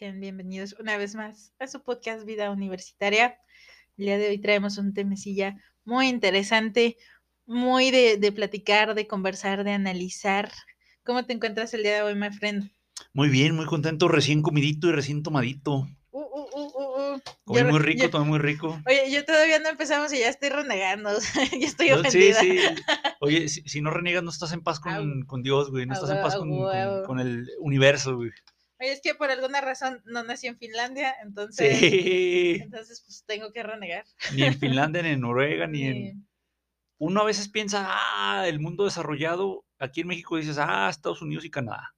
Sean bienvenidos una vez más a su podcast Vida Universitaria. El día de hoy traemos un temecilla muy interesante, muy de, de platicar, de conversar, de analizar. ¿Cómo te encuentras el día de hoy, my friend? Muy bien, muy contento, recién comidito y recién tomadito. Uh, uh, uh, uh, uh. Comí muy rico, yo- tomé muy rico. Oye, yo todavía no empezamos y ya estoy renegando, o sea, ya estoy No, sí, ofendida. sí. Oye, si, si no reniegas, no estás en paz con, con Dios, güey. No estás en paz con, con- con el universo, güey. Es que por alguna razón no nací en Finlandia, entonces, Sí. entonces pues tengo que renegar. Ni en Finlandia, ni en Noruega, ni en... Uno a veces piensa, ah, el mundo desarrollado. Aquí en México dices, ah, Estados Unidos y Canadá.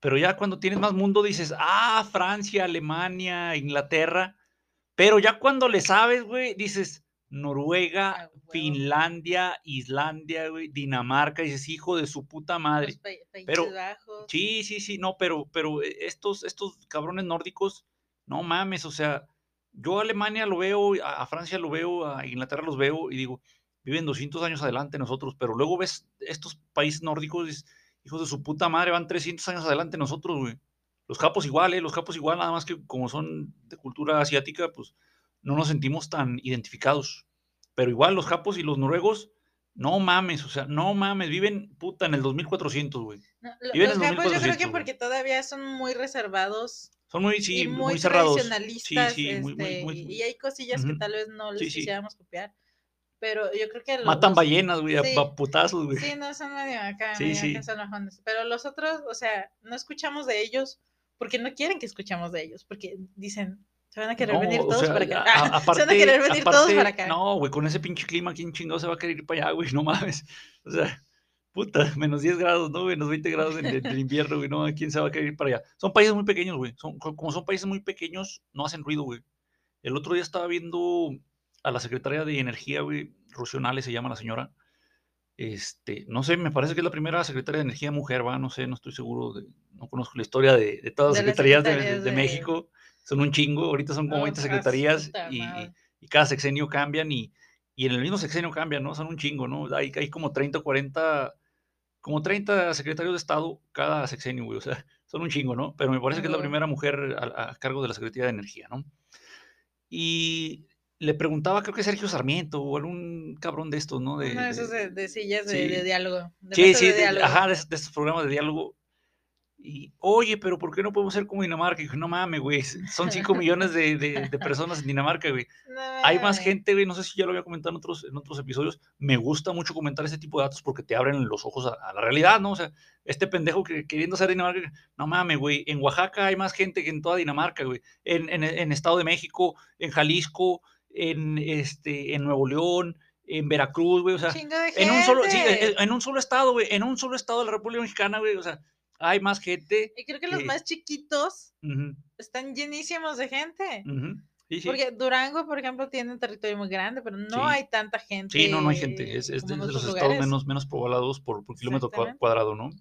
Pero ya cuando tienes más mundo dices, ah, Francia, Alemania, Inglaterra. Pero ya cuando le sabes, güey, dices, Noruega, Ah. Finlandia, Islandia, güey, Dinamarca, dices, hijo de su puta madre. pero- Bajos. Sí, sí, sí, no, pero, pero eh, estos, estos cabrones nórdicos, no mames, o sea, yo a Alemania lo veo, a, a Francia lo veo, a Inglaterra los veo y digo, viven 200 años adelante de nosotros, pero luego ves estos países nórdicos, y dices, hijos de su puta madre, van 300 años adelante de nosotros, güey. Los japos igual, ¿eh? Los japos igual, nada más que como son de cultura asiática, pues no nos sentimos tan identificados. Pero igual los japos y los noruegos, no mames, o sea, no mames, viven puta en el 2400, güey. No, lo- viven los en japos yo creo 2400, que porque todavía son muy reservados Son muy, sí, y muy, muy, cerrados. Sí, sí, muy, muy, este, muy- y- hay cosillas que Ujú. tal vez no les Sí, quisiéramos copiar. Pero yo creo que los, Matan ballenas, güey, sí. a putazos, güey. Sí, no son medio acá, Sí, medio sí. acá son. Pero los otros, o sea, no escuchamos de ellos porque no quieren que escuchamos de ellos, porque dicen, se van a querer No, venir o todos sea, para acá. a- Ah, a- se van a aparte- querer venir todos aparte, para acá. No, güey, con ese pinche clima, ¿quién chingado se va a querer ir para allá, güey? No mames. O sea, puta, menos 10 grados, ¿no? Menos 20 grados en, el invierno, güey, no, ¿quién se va a querer ir para allá? Son países muy pequeños, güey. Son, co- como son países muy pequeños, no hacen ruido, güey. El otro día estaba viendo a la secretaria de Energía, güey, Rocionales se llama la señora. Este, no sé, me parece que es la primera secretaria de Energía mujer, va, no sé, no estoy seguro, de- no conozco la historia de, de todas las De secretarías de- México. Son un chingo, ahorita son como No, 20 ah, secretarías y, y cada sexenio cambian y, y en el mismo sexenio cambian, ¿no? Son un chingo, ¿no? Hay, hay como 30 o 40, como 30 secretarios de Estado cada sexenio, güey, o sea, son un chingo, ¿no? Pero me parece que es la primera mujer a, a cargo de la Secretaría de Energía, ¿no? Y le preguntaba, creo que Sergio Sarmiento o algún cabrón de estos, ¿no? De, de sillas de, sí. de diálogo. Sí, sí, diálogo. ajá, de estos programas de diálogo. Y, oye, pero ¿por qué no podemos ser como Dinamarca? Y dije, no mames, güey, son 5 millones de, de- de personas en Dinamarca, güey. No Hay más gente, güey, no sé si ya lo había comentado en otros, en otros episodios. Me gusta mucho comentar este tipo de datos porque te abren los ojos a, a la realidad, ¿no? O sea, este pendejo que queriendo ser Dinamarca, no mames, güey, en Oaxaca hay más gente que en toda Dinamarca, güey. En, en, en Estado de México, en Jalisco, en, este, en Nuevo León, en Veracruz, güey, o sea, en un solo, sí, en, en un solo estado, güey, en un solo estado de la República Mexicana, güey, o sea, hay más gente. Y creo que los más chiquitos están llenísimos de gente. ujú, Sí, sí. Porque Durango, por ejemplo, tiene un territorio muy grande, pero no Sí. hay tanta gente. Sí, no, no hay gente. Es, es de, los estados menos, menos poblados por, por kilómetro cuadrado, ¿no? O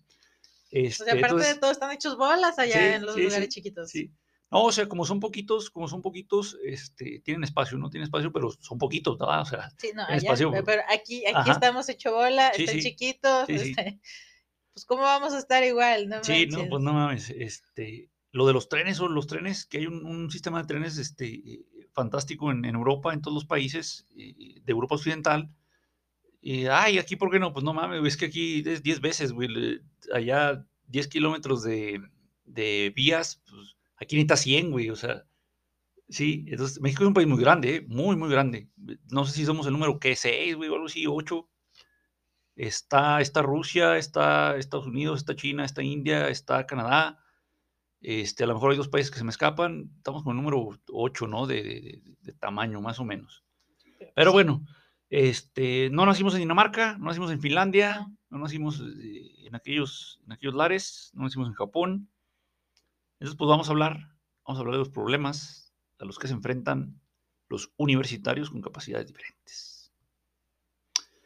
Este, sea, aparte entonces, de todo, están hechos bolas allá en los lugares chiquitos. sí. No, o sea, como son poquitos, como son poquitos, este, tienen espacio, ¿no? Tienen espacio, pero son poquitos, ¿no? O sea, Sí, no, allá, espacio, pe- pero aquí, aquí ajá. estamos hecho bola, Sí, están sí, chiquitos, este, pues cómo vamos a estar igual, no sí, no, pues no mames, este, lo de los trenes o los trenes, que hay un, un sistema de trenes, este, fantástico en, en Europa, en todos los países eh, de Europa Occidental, y, ay, aquí, ¿por qué no? Pues no mames, es que aquí es 10 veces, güey, allá 10 kilómetros de, de vías, pues aquí necesitas 100, güey, o sea, sí, entonces México es un país muy grande, ¿eh? muy, muy grande. No sé si somos el número, ¿qué? 6, güey, o algo así, 8. Está, está Rusia, está Estados Unidos, está China, está India, está Canadá. Este, a lo mejor hay dos países que se me escapan. Estamos con el número 8, ¿no? De, de- de- tamaño, más o menos. Pero bueno, este, no nacimos en Dinamarca, no nacimos en Finlandia, no, nacimos eh, en, aquellos, en aquellos lares, no nacimos en Japón. Entonces, pues vamos a hablar, vamos a hablar de los problemas a los que se enfrentan los universitarios con capacidades diferentes.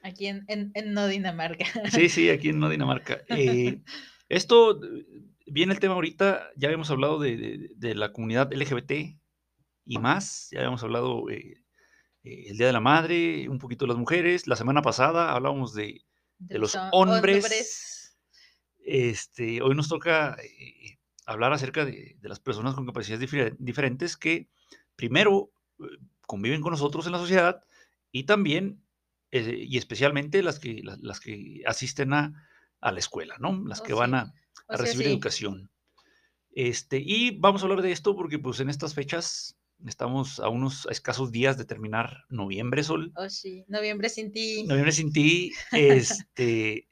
Aquí en, en, en no Dinamarca. Sí, sí, aquí en no Dinamarca. Eh, esto, eh, viene el tema ahorita, ya habíamos hablado de, de- de la comunidad LGBT y más, ya habíamos hablado eh, eh, el Día de la Madre, un poquito de las mujeres, la semana pasada hablábamos de, de los hombres. Este, hoy nos toca hablar acerca de, de las personas con capacidades difer- diferentes que primero conviven con nosotros en la sociedad y también eh, y especialmente las que, las, las que asisten a, a la escuela, ¿no? Las Oh, que sí. van a, O a sea, recibir sí. educación. Este, y vamos a hablar de esto porque pues en estas fechas estamos a unos escasos días de terminar noviembre, Sol. Oh, sí. Noviembre sin ti. Noviembre sin ti, este,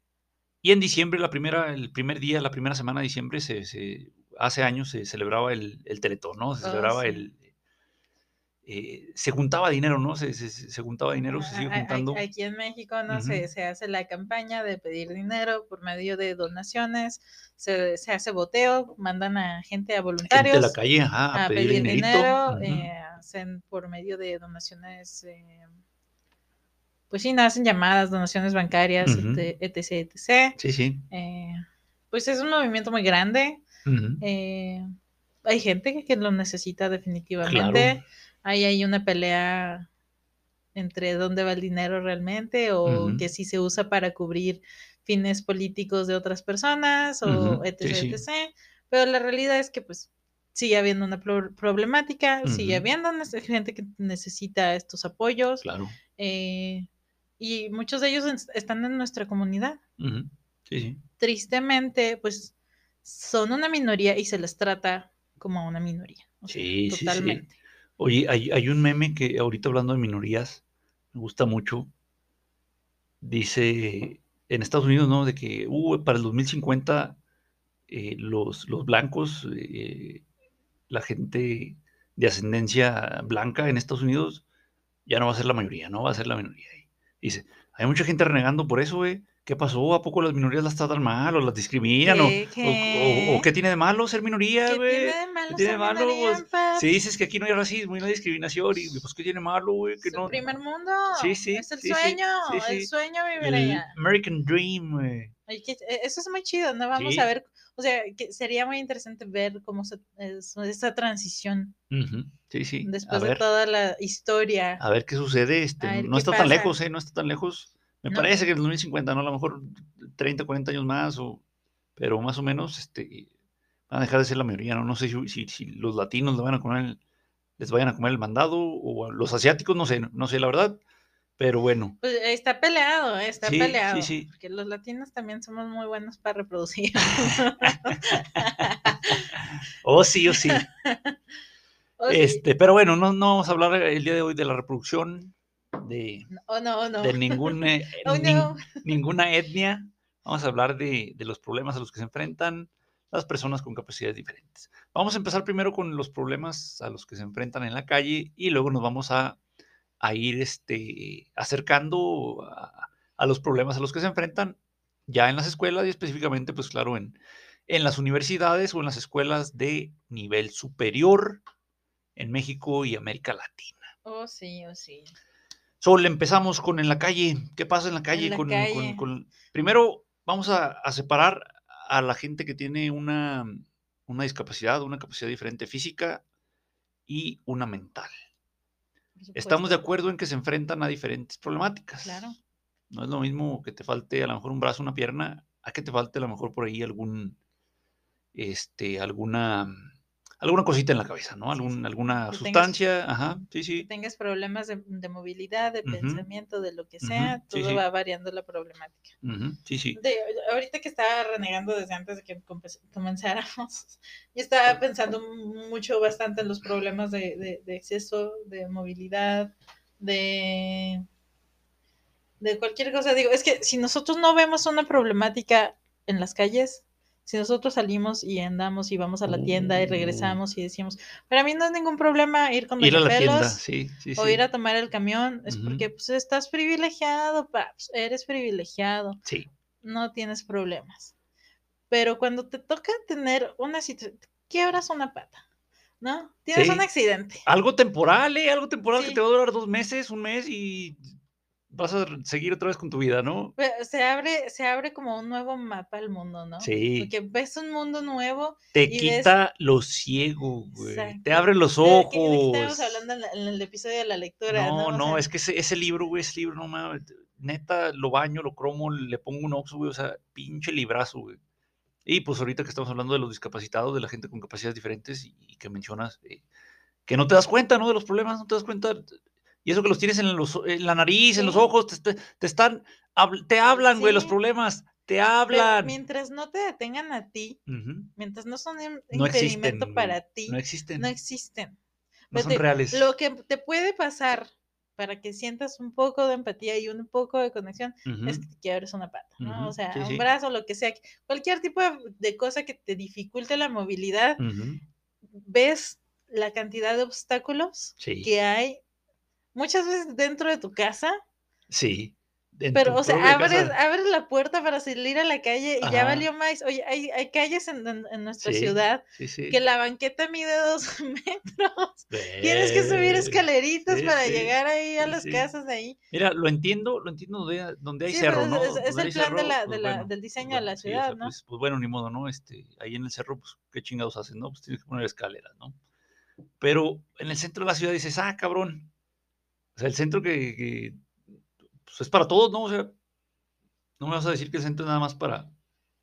y en diciembre, la primera, el primer día, la primera semana de diciembre, se, se- hace años se celebraba el, el Teletón, ¿no? Se Oh, celebraba sí. el... eh, se juntaba dinero, ¿no? Se, se- juntaba dinero, se sigue juntando. Aquí en México no se, se hace la campaña de pedir dinero por medio de donaciones, se, se hace boteo, mandan a gente a Gente voluntarios de la calle, ajá, a pedir, dinero, eh, hacen por medio de donaciones, eh, pues sí, hacen llamadas, donaciones bancarias, Ujú. et- etc, etc. Sí, sí. Pues es un movimiento muy grande. Hay gente que, que lo necesita definitivamente. Claro. Ahí hay una pelea entre dónde va el dinero realmente o que si se usa para cubrir fines políticos de otras personas o Ujú, etc, sí, sí. etc. Pero la realidad es que pues sigue habiendo una pro- problemática, sigue Ujú. habiendo gente que necesita estos apoyos Claro. eh, y muchos de ellos están en nuestra comunidad. Sí, sí. Tristemente, pues son una minoría y se les trata como a una minoría. o sea, Sí, sí, sí. totalmente. Oye, hay, hay un meme que ahorita hablando de minorías, me gusta mucho. Dice en Estados Unidos, ¿no? De que uh, para el 2050 eh, los, los blancos, eh, la gente de ascendencia blanca en Estados Unidos ya no va a ser la mayoría, no va a ser la minoría. Dice, hay mucha gente renegando por eso, güey. ¿Qué pasó? ¿A poco las minorías las tratan mal o las discriminan? ¿O, ¿Qué? o- o- o ¿Qué? qué tiene de malo ser minoría, ¿Qué güey? tiene de malo ¿Qué tiene de malo? Pues, paps? si dices que aquí no hay racismo y no hay discriminación, y pues ¿qué tiene malo, güey? Que no... primer mundo. Sí, sí, Es el sí, sueño. sí, El sueño vivir allá. American Dream, güey. Ay, que- e- Eso es muy chido, ¿no? Vamos a ver. O sea, que sería muy interesante ver cómo se, es- esa transición Ujú, Sí, sí. A después de ver, toda la historia. a ver qué sucede. Este, ver no qué está tan lejos, ¿eh? No está tan lejos. Me No. parece que en el 2050, ¿no? A lo mejor 30, 40 años más, o, pero más o menos este, van a dejar de ser la mayoría, ¿no? No sé si, si- si los latinos le van a comer el- les vayan a comer el mandado, o los asiáticos, no sé, no sé la verdad, pero bueno. Pues está peleado, eh, está Sí, sí, peleado. sí. Porque los latinos también somos muy buenos para reproducir. Oh, sí, oh, sí. O sí. Este, pero bueno, no, no vamos a hablar el día de hoy de la reproducción de, O no, o no. de ningún, eh, Oh, nin- ninguna etnia. Vamos a hablar de, de los problemas a los que se enfrentan las personas con capacidades diferentes. Vamos a empezar primero con los problemas a los que se enfrentan en la calle y luego nos vamos a, a ir este, acercando a, a los problemas a los que se enfrentan ya en las escuelas y específicamente, pues claro, en, en las universidades o en las escuelas de nivel superior en México y América Latina. Oh, sí, oh, sí. Sol, empezamos con en la calle. ¿Qué pasa en la calle? la con, calle. con- con- Primero, vamos a, a separar a la gente que tiene una, una discapacidad, una capacidad diferente física y una mental. Estamos de acuerdo en que se enfrentan a diferentes problemáticas. Claro. No es lo mismo que te falte a lo mejor un brazo, una pierna, a que te falte a lo mejor por ahí algún, este, alguna, alguna cosita en la cabeza, ¿no? Algún, sí. alguna Que tengas- sustancia, ajá, sí, Que sí. tengas problemas de, de movilidad, de pensamiento, de lo que sea, todo sí. va variando la problemática. ujú, sí, sí. De, ahorita que estaba renegando desde antes de que comenzáramos, yo estaba pensando mucho, bastante en los problemas de, de- de exceso de movilidad, de, de cualquier cosa. Digo, es que si nosotros no vemos una problemática en las calles, si nosotros salimos y andamos y vamos a la tienda y Uh. regresamos y decimos, para mí no es ningún problema ir con Ir a Doña la tienda, Pelos sí, sí, o sí. ir a tomar el camión, es Ujú. porque pues estás privilegiado, paps, eres privilegiado Sí, no tienes problemas. Pero cuando te toca tener una situación, quiebras una pata, ¿no? Tienes Sí. un accidente. algo temporal, ¿eh? Algo temporal que te va a durar dos meses, un mes y vas a seguir otra vez con tu vida, ¿no? Se abre, se abre como un nuevo mapa al mundo, ¿no? Sí. Porque ves un mundo nuevo. Te y ves- quita lo ciego, güey. Te Exacto. abre los ojos. estábamos hablando en, el episodio de la lectura, ¿no? No, O no, sea, es que ese, ese libro, güey, ese libro, no mames. Neta, lo baño, lo cromo, le pongo un oxo, güey. O sea, pinche librazo, güey. Y pues ahorita que estamos hablando de los discapacitados, de la gente con capacidades diferentes y, y que mencionas eh, que no te das cuenta, ¿no? De los problemas, no te das cuenta. Y eso que los tienes en, los, en la nariz, en los Sí. ojos, te, te- te están, te hablan, güey, los Sí. problemas, te Pero hablan. mientras no te detengan a ti, Ujú. mientras no son un No existen. impedimento güey, para ti, No existen. no existen. no son Fíjate, reales. Lo que te puede pasar para que sientas un poco de empatía y un poco de conexión Ujú. es que te quiebres una pata, ¿no? Ujú, O sea, sí, un sí. brazo, lo que sea, cualquier tipo de, de cosa que te dificulte la movilidad, ves la cantidad de obstáculos Sí. que hay muchas veces dentro de tu casa, Sí. pero, o sea, abres, abres la puerta para salir a la calle y ya valió más. Oye, hay, hay calles en, en- en nuestra Sí, ciudad Sí, sí. que la banqueta mide dos metros. Tienes que subir escaleritas para llegar ahí a las casas de ahí. Mira, lo entiendo, lo entiendo donde, donde hay cerro, pues, ¿no? es- el plan de la- pues de la- bueno, del pues diseño de la o sea, ciudad, ¿no? Pues, pues bueno, ni modo, ¿no? Este, ahí en el cerro, pues qué chingados hacen, ¿no? Pues tienes que poner escaleras, ¿no? Pero en el centro de la ciudad dices, ah, cabrón. O sea, el centro que, que, pues, es para todos, ¿no? O sea, no me vas a decir que el centro es nada más para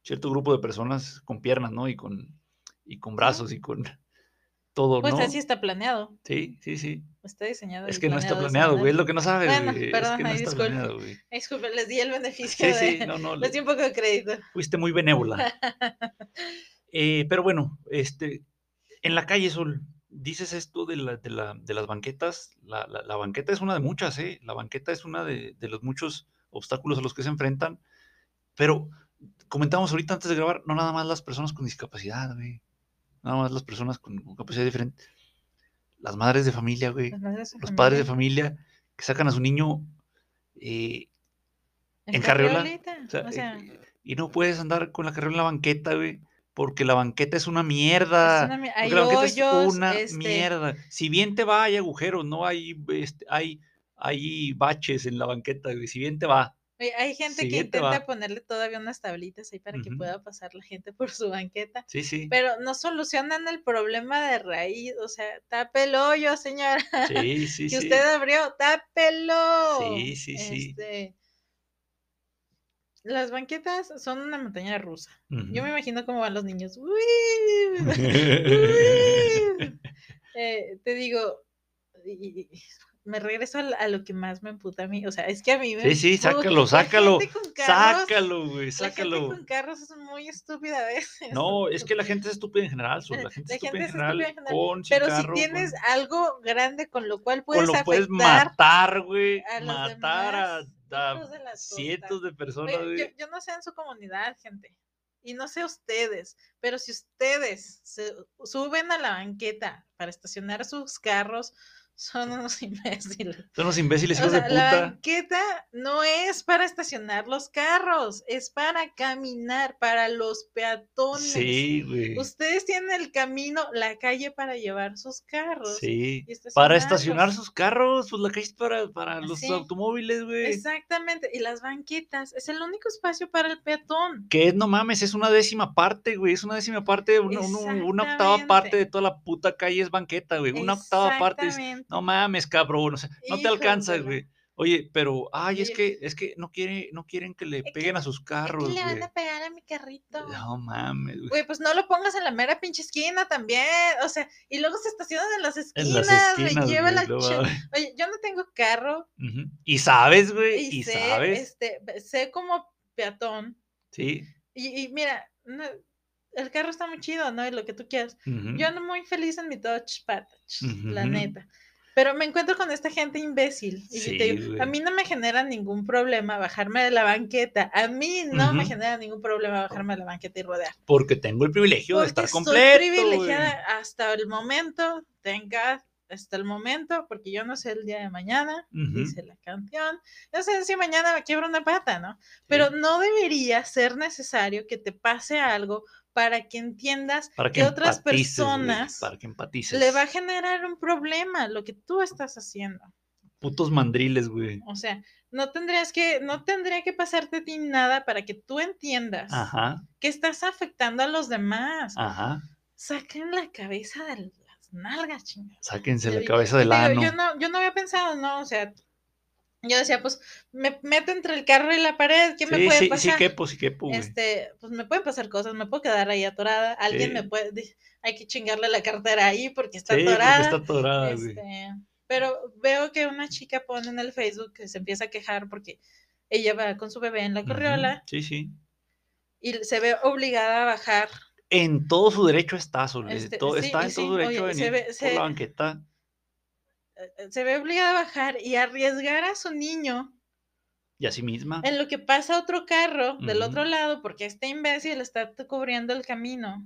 cierto grupo de personas con piernas, ¿no? Y con, y con brazos y con todo, Pues ¿no? así está planeado. Sí, sí, sí. Está diseñado. Es que no está planeado, güey. Es lo que no sabes, Bueno, güey. Es perdón, que no está disculpe. planeado, güey. Ay, Disculpe, les di el beneficio Sí, de. sí, no, no. Les di un poco de crédito. Fuiste muy benévola. Eh, pero bueno, este, en la calle, Sol, dices esto de, la- de la- de las banquetas. La, la- la banqueta es una de muchas, ¿eh? La banqueta es una de, de los muchos obstáculos a los que se enfrentan. Pero comentamos ahorita antes de grabar, no nada más las personas con discapacidad, güey. Nada más las personas con, con capacidad diferente. Las madres de familia, güey. Los padres de familia. familia que sacan a su niño eh, En en carriola, carriolita, o sea, o sea, eh, y no puedes andar con la carriola en la banqueta, güey, porque la banqueta es una es mierda. una mi- porque hay la banqueta hoyos, es una este, mierda. Si bien te va, hay agujeros, no hay, este, hay, hay baches en la banqueta. Si bien te va. oye, hay gente si que intenta va. ponerle todavía unas tablitas ahí para que pueda pasar la gente por su banqueta, Sí, sí. pero no solucionan el problema de raíz, o sea, tape el hoyo, señora, Sí, sí, que sí. usted abrió, tápelo. Sí, sí, sí. Las banquetas son una montaña rusa. Yo me imagino cómo van los niños. ¡Uy! ¡Uy! Eh, te digo, me regreso a, lo que más me emputa a mí. O sea, es que a mí me. Sí, sí, sácalo, sácalo. con carros- Sácalo, güey, La gente sácalo. con carros es muy estúpida a veces. No, es que la gente es estúpida en general, La gente La es estúpida gente en es general, estúpida en general, con, Pero si con- tienes algo grande con lo cual con puedes lo puedes matar, güey. a Matar a, demás a cientos de personas, Oye, yo, yo no sé en su comunidad, gente. Y no sé ustedes, pero si ustedes se suben a la banqueta para estacionar sus carros, son unos imbéciles. Son los imbéciles O hijos sea, de la puta. banqueta no es para estacionar los carros, es para caminar, para los peatones. Sí, güey. Ustedes tienen el camino, la calle para llevar sus carros. Sí. Para estacionar sus carros, pues la calle es para, para los Sí. automóviles, güey. Exactamente, y las banquetas es el único espacio para el peatón. Que no mames, es una décima parte, güey. Es una décima parte, una, una- octava parte de toda la puta calle es banqueta, güey. Una octava parte es, Exactamente. No mames, cabrón. O sea, no te Hijos alcanza, de la- güey. Oye, pero, ay, es que, es que no quiere, no quieren que le peguen a sus ¿A carros, qué le van güey. a pegar a mi carrito? No mames, güey. Güey, pues no lo pongas en la mera pinche esquina también. O sea, y luego se estacionan en las esquinas, esquinas, lleva güey, la no. Oye, yo no tengo carro. Y sabes, güey, y, y, sé, sabes. este, sé como peatón. Sí. Y, y mira, no- el carro está muy chido, ¿no? Y lo que tú quieras. Yo ando muy feliz en mi Touch Touch, la Ujú. neta. Pero me encuentro con esta gente imbécil. Y Sí, te digo, a mí no me genera ningún problema bajarme de la banqueta. A mí no me genera ningún problema bajarme de la banqueta y rodear. Porque tengo el privilegio de Porque estar estoy completo. privilegiada güey. hasta el momento, tenga hasta el momento, porque yo no sé el día de mañana, dice la canción. No sé si mañana me quiebro una pata, ¿no? Pero no debería ser necesario que te pase algo para que entiendas Para que, que otras personas Para que empatices. le va a generar un problema lo que tú estás haciendo. Putos mandriles, güey. O sea, no tendrías que, no tendría que pasarte a ti nada para que tú entiendas Ajá, que estás afectando a los demás. ajá. Saquen la cabeza de las nalgas, chingados. Sáquense la cabeza del ano. Yo no, yo no había pensado, ¿no? O sea, Yo decía, pues me meto entre el carro y la pared, ¿qué me puede sí, pasar? sí quepo, sí quepo, güey. Este, pues me pueden pasar cosas, me puedo quedar ahí atorada, alguien Sí. me puede, hay que chingarle la cartera ahí porque está porque atorada. está atorada, güey. Este, pero veo que una chica pone en el Facebook que se empieza a quejar porque ella va con su bebé en la corriola Sí, sí. y se ve obligada a bajar. En todo su derecho está, Sol, eh, Este, to- sí, está en todo su derecho oye, a se venir ve- por se- la banqueta. Eh, Se ve obligada a bajar y arriesgar a su niño Y a sí misma. en lo que pasa otro carro del otro lado porque este imbécil está cubriendo el camino.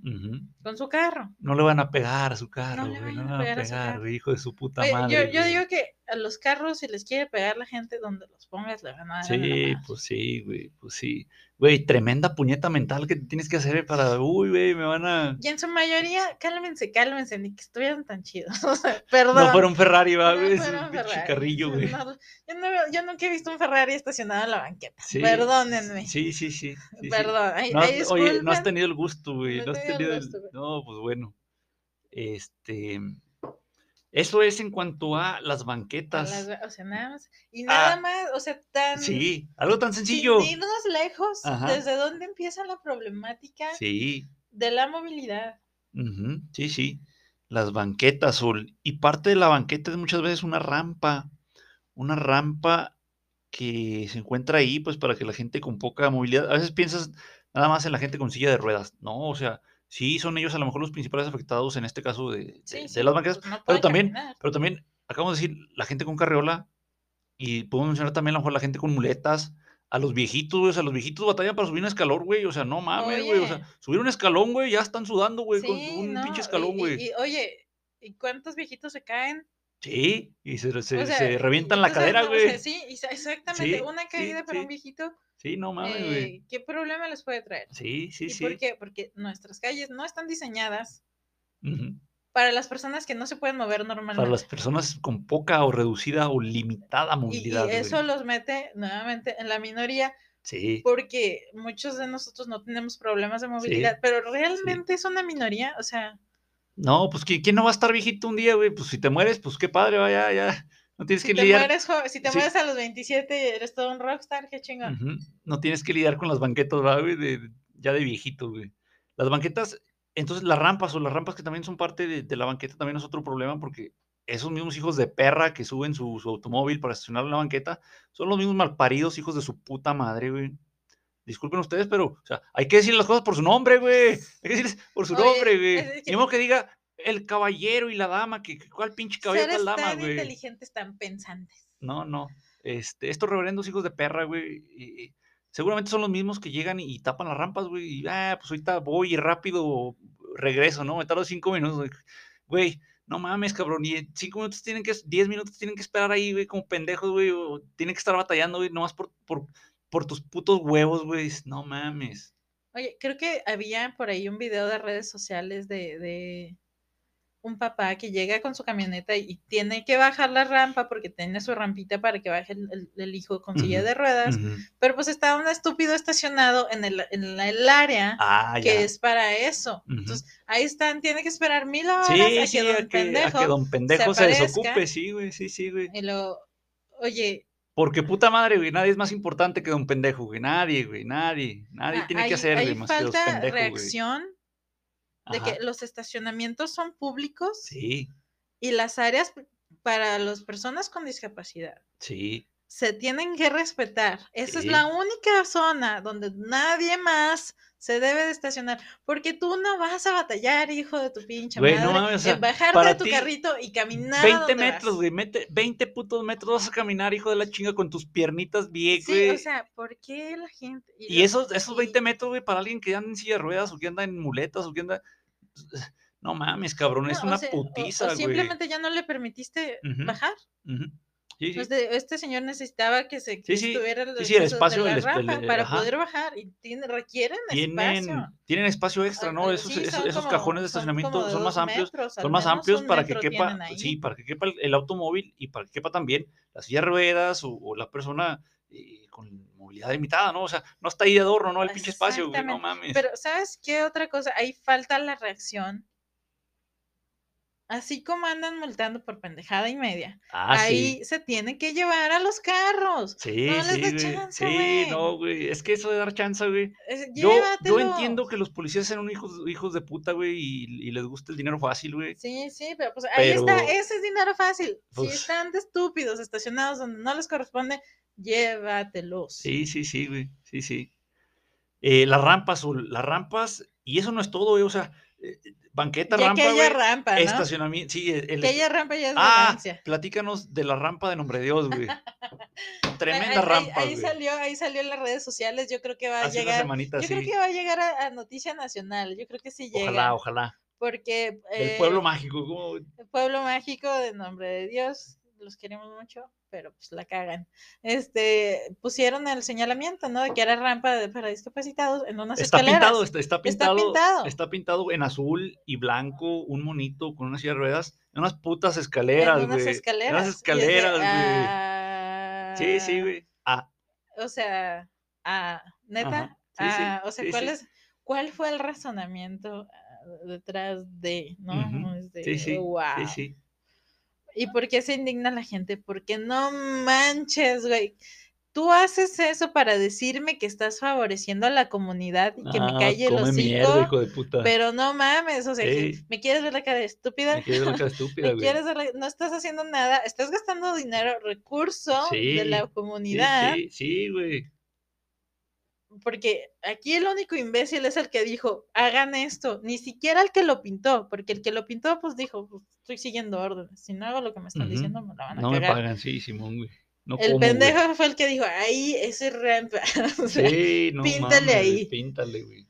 Con su carro. No le van a pegar a su carro, le. No vayan le van a pegar a su pegar, carro. güey, hijo de su puta Oye, madre. yo, yo digo que a los carros, si les quiere pegar la gente, donde los pongas le van a dar Sí, pues sí, güey, pues sí. Güey, tremenda puñeta mental que tienes que hacer para, uy, güey, me van a... Y en su mayoría, cálmense, cálmense, ni que estuvieran tan chidos. O sea, perdón. No fuera un Ferrari, va, No güey, es fuera un pinche carrillo, güey. No, yo, no, yo nunca he visto un Ferrari estacionado en la banqueta. Sí, Perdónenme. Sí, sí, sí. sí, sí. Perdón. Ay, No ay, oye, no has tenido el gusto, güey. No No has tenido el el... No, pues bueno. Este... Eso es en cuanto a las banquetas. las- o sea, nada más. Y nada Ah, más, o sea, tan. Sí, algo tan sin sencillo. irnos lejos, Ajá. ¿desde dónde empieza la problemática Sí, de la movilidad? sí, sí. Las banquetas, Sol. Y parte de la banqueta es muchas veces una rampa. Una rampa que se encuentra ahí, pues, para que la gente con poca movilidad. A veces piensas nada más en la gente con silla de ruedas. No, o sea, sí, son ellos a lo mejor los principales afectados en este caso de, de- Sí, de sí, las banquetas. pues no pero también, caminar. pero también, acabamos de decir, la gente con carriola. Y podemos mencionar también a lo mejor la gente con muletas. A los viejitos, güey. O sea, los viejitos batallan para subir un escalón, güey. O sea, no mames, güey. O sea, subir un escalón, güey, ya están sudando, güey, con un no, pinche escalón, güey. Y, oye, ¿y cuántos viejitos se caen? Sí, y se, se, O sea, se revientan la cadera, no, o sea, güey. sí, exactamente. Sí, una sí, caída para sí. un viejito, Sí, no mames, güey. eh, ¿qué problema les puede traer? Sí, sí, ¿Y sí. por qué? Porque nuestras calles no están diseñadas para las personas que no se pueden mover normalmente. Para las personas con poca o reducida o limitada movilidad, y, eso los mete nuevamente en la minoría Sí, porque muchos de nosotros no tenemos problemas de movilidad, pero realmente es una minoría, o sea, no, pues ¿quién, quién no va a estar viejito un día, güey? Pues si te mueres, pues qué padre, vaya, ya. No tienes si que te, lidiar. mueres, si te Sí. mueres a los 27 y eres todo un rockstar, qué chingón. No tienes que lidiar con las banquetas, ¿va, güey? De, de- ya de viejito, güey. Las banquetas, entonces las rampas o las rampas que también son parte de, de la banqueta también es otro problema porque esos mismos hijos de perra que suben su, su automóvil para estacionar en la banqueta son los mismos malparidos hijos de su puta madre, güey. Disculpen ustedes, pero, o sea, hay que decir las cosas por su nombre, güey. Hay que decirles por su Oye, nombre, güey. Ni modo que diga el caballero y la dama, que, ¿cuál pinche caballero, Seres cuál dama, tan güey? inteligentes, tan pensantes. No, no. Este, estos reverendos hijos de perra, güey, y- y seguramente son los mismos que llegan y, y tapan las rampas, güey. Y, ah, pues ahorita voy y rápido regreso, ¿no? Me tardo cinco minutos. güey. Güey, no mames, cabrón. Y cinco minutos tienen que, diez minutos tienen que esperar ahí, güey, como pendejos, güey. O tienen que estar batallando, güey, nomás por, por, por tus putos huevos, güey. No mames. Oye, creo que había por ahí un video de redes sociales de, de un papá que llega con su camioneta y tiene que bajar la rampa porque tiene su rampita para que baje el, el- el hijo con silla de ruedas, pero pues está un estúpido estacionado en el, en la- el área Ah, que ya. es para eso. Entonces, ahí están, tiene que esperar mil horas Sí, a sí, que don a que, a pendejo que don pendejo se, desocupe, sí, güey, sí, sí, güey. y oye, Porque puta madre, güey, nadie es más importante que don pendejo, güey. Nadie, güey, nadie. Nadie ah, tiene que hacer, güey, más que los falta pendejos, güey. reacción de Ajá, que los estacionamientos son públicos Sí, y las áreas para las personas con discapacidad sí. Se tienen que respetar. Esa Sí. es la única zona donde nadie más se debe de estacionar, porque tú no vas a batallar, hijo de tu pinche Güey, madre, no mames, o sea, en bajarte de tu carrito y caminar a 20 donde metros, vas. güey. mete- 20 putos metros vas a caminar, hijo de la chinga, con tus piernitas bien, Sí, güey. o sea, ¿por qué la gente? y esos, esos y- 20 metros, güey, para alguien que anda en silla de ruedas o que anda en muletas o que anda. No mames, cabrón, no, es o una sea, o- putiza, o güey. simplemente ya no le permitiste bajar. Ujú. Sí. Este, este señor necesitaba que se que estuviera el de espacio, la el esp- el- rampa para ajá. poder bajar y tiene, requieren espacio. Tienen, tienen espacio extra, ¿no? ah, Esos, esos, esos como- cajones de estacionamiento son más amplios, metros, son más amplios para que quepa, tienen sí, para que quepa el, automóvil y para que quepa también la silla de ruedas o, o la persona eh, con movilidad limitada, ¿no? O sea, no está ahí de adorno, ¿no? El pinche espacio, güey, no mames. Pero, ¿sabes qué otra cosa? Ahí falta la reacción así como andan multando por pendejada y media, Ah, sí. ahí se tienen que llevar a los carros. Sí, no les sí, da güey. chance, Sí, güey. no, güey. Es que eso de dar chance, güey. Es- Yo, yo entiendo que los policías sean hijos, hijos de puta, güey, y, y les gusta el dinero fácil, güey. Sí, sí, pero pues ahí está, ese es dinero fácil. pues- si están de estúpidos estacionados donde no les corresponde, llévatelos. Sí, sí, sí, güey. Sí, sí. Eh, las rampas, las rampas, y eso no es todo, güey. O sea, banqueta, ya rampa. Estacionamiento, sí, el, haya rampa ya es Ah, ganancia. platícanos de la rampa de Nombre de Dios, güey. Tremenda ahí, rampa, ahí salió, ahí salió en las redes sociales. Yo creo que va a Hace llegar. semanita, Yo creo que va a llegar a, a noticia nacional. Yo creo que sí llega. Ojalá, ojalá. Porque El pueblo eh, mágico, ¿cómo? el pueblo mágico de nombre de Dios, los queremos mucho, pero pues la cagan. Este, pusieron el señalamiento, ¿no? De que era rampa de, para discapacitados en unas Está escaleras. pintado, está, está Está pintado, pintado. está pintado en azul y blanco, un monito con una silla de ruedas, en unas putas escaleras, en unas güey. escaleras. unas de, escaleras, güey. ah, Sí, sí, güey. Ah, O sea, ah, neta, sí, sí, ah, o sea, sí, ¿cuál es, cuál fue el razonamiento ah, detrás de, no? De, sí, sí, wow. sí, sí. ¿Y por qué se indigna la gente? Porque no manches, güey. Tú haces eso para decirme que estás favoreciendo a la comunidad y que me Ah, calle come mierda, hijo de puta. pero no mames, o sea, Sí. me quieres ver la cara de estúpida, Me estúpida, güey. quieres ver la- no estás haciendo nada, estás gastando dinero, recurso de la Sí, Sí, comunidad, sí, sí, güey. Porque aquí el único imbécil es el que dijo, hagan esto, ni siquiera el que lo pintó, porque el que lo pintó pues dijo, "Pues, estoy siguiendo órdenes, si no hago lo que me están diciendo me la van a No me cagar. pagan, sí, Simón, güey. No El como, güey. pendejo fue el que dijo, ahí, ese rampa. o sea, Sí, no píntale mames, ahí. Píntale, güey.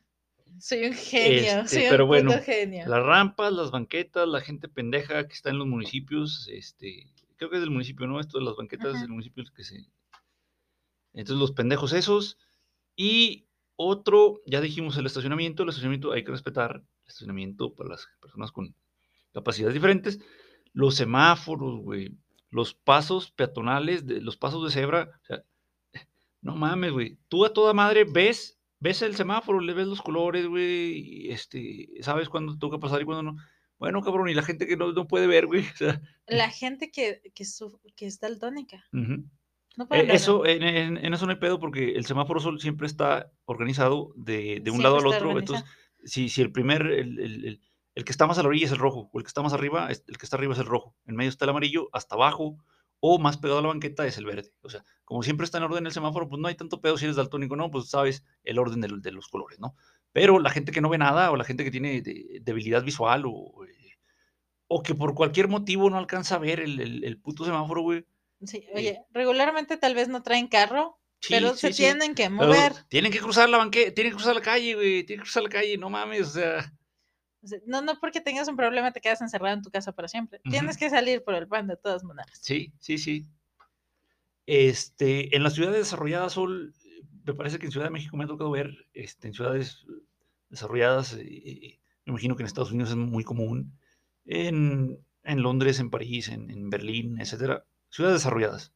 soy un genio, Este, soy pero bueno, genio. Las rampas, las banquetas, la gente pendeja que está en los municipios, este, creo que es del municipio, ¿no? Esto de las banquetas Ujú. del municipio que se. Entonces, los pendejos esos. Y otro, ya dijimos el estacionamiento, el estacionamiento hay que respetar el estacionamiento para las personas con capacidades diferentes. Los semáforos, güey. Los pasos peatonales, de, los pasos de cebra. O sea, no mames, güey. Tú a toda madre ves, ves el semáforo, le ves los colores, güey. Este, sabes cuándo toca pasar y cuándo no. Bueno, cabrón, y la gente que no, no puede ver, güey. O sea, La gente que, que, suf- que es daltónica, ujú. No Eh, eso, en, en- en eso no hay pedo porque el semáforo sol siempre está organizado de, de un lado al otro. organizado. Entonces, si, si el primer, el, el- el- el que está más a la orilla es el rojo, o el que está más arriba, es- el que está arriba es el rojo. En medio está el amarillo, hasta abajo, o más pegado a la banqueta es el verde. O sea, como siempre está en orden el semáforo, pues no hay tanto pedo si eres daltónico, no, pues sabes el orden del- de, los colores, ¿no? Pero la gente que no ve nada, o la gente que tiene de- debilidad visual, o, eh, o que por cualquier motivo no alcanza a ver el, el- el puto semáforo, güey. Sí, eh, oye, regularmente tal vez no traen carro, Sí, pero se sí, tienen que Pero mover. tienen que cruzar la banqueta, tienen que cruzar la calle, güey. Tienen que cruzar la calle, no mames, o sea. No, no porque tengas un problema te quedas encerrado en tu casa para siempre. Tienes que salir por el pan de todas maneras. Sí, sí, sí. Este, en las ciudades desarrolladas, Sol, eh, me parece que en Ciudad de México me ha tocado ver, este, en ciudades eh, desarrolladas, eh, me imagino que en Estados Unidos es muy común, en, en Londres, en París, en, en Berlín, etcétera, ciudades desarrolladas.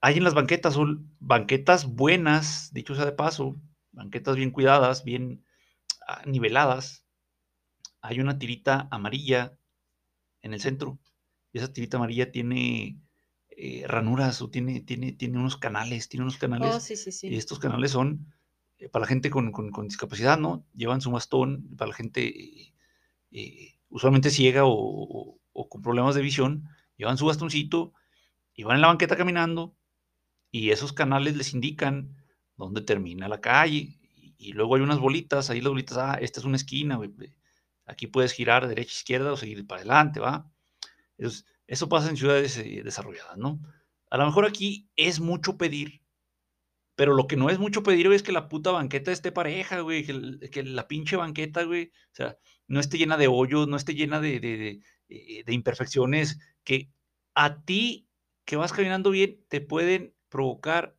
Hay en las banquetas, banquetas buenas, dicho sea de paso, banquetas bien cuidadas, bien ah, niveladas. Hay una tirita amarilla en el centro. Y esa tirita amarilla tiene eh, ranuras o tiene, tiene, tiene unos canales, tiene unos canales. Oh, sí, sí, Y estos canales son eh, para la gente con, con- con discapacidad, ¿no? Llevan su bastón, para la gente eh, eh, usualmente ciega o, o- o con problemas de visión, llevan su bastoncito y van en la banqueta caminando y esos canales les indican dónde termina la calle. Y, luego hay unas bolitas, ahí las bolitas, ah, esta es una esquina, aquí puedes girar derecha, izquierda o seguir para adelante, ¿va? Eso pasa en ciudades eh, desarrolladas, ¿no? A lo mejor aquí es mucho pedir, pero lo que no es mucho pedir, güey, es que la puta banqueta esté pareja, güey, que, la pinche banqueta, güey, o sea, no esté llena de hoyos, no esté llena de, de imperfecciones, que a ti que vas caminando bien te pueden provocar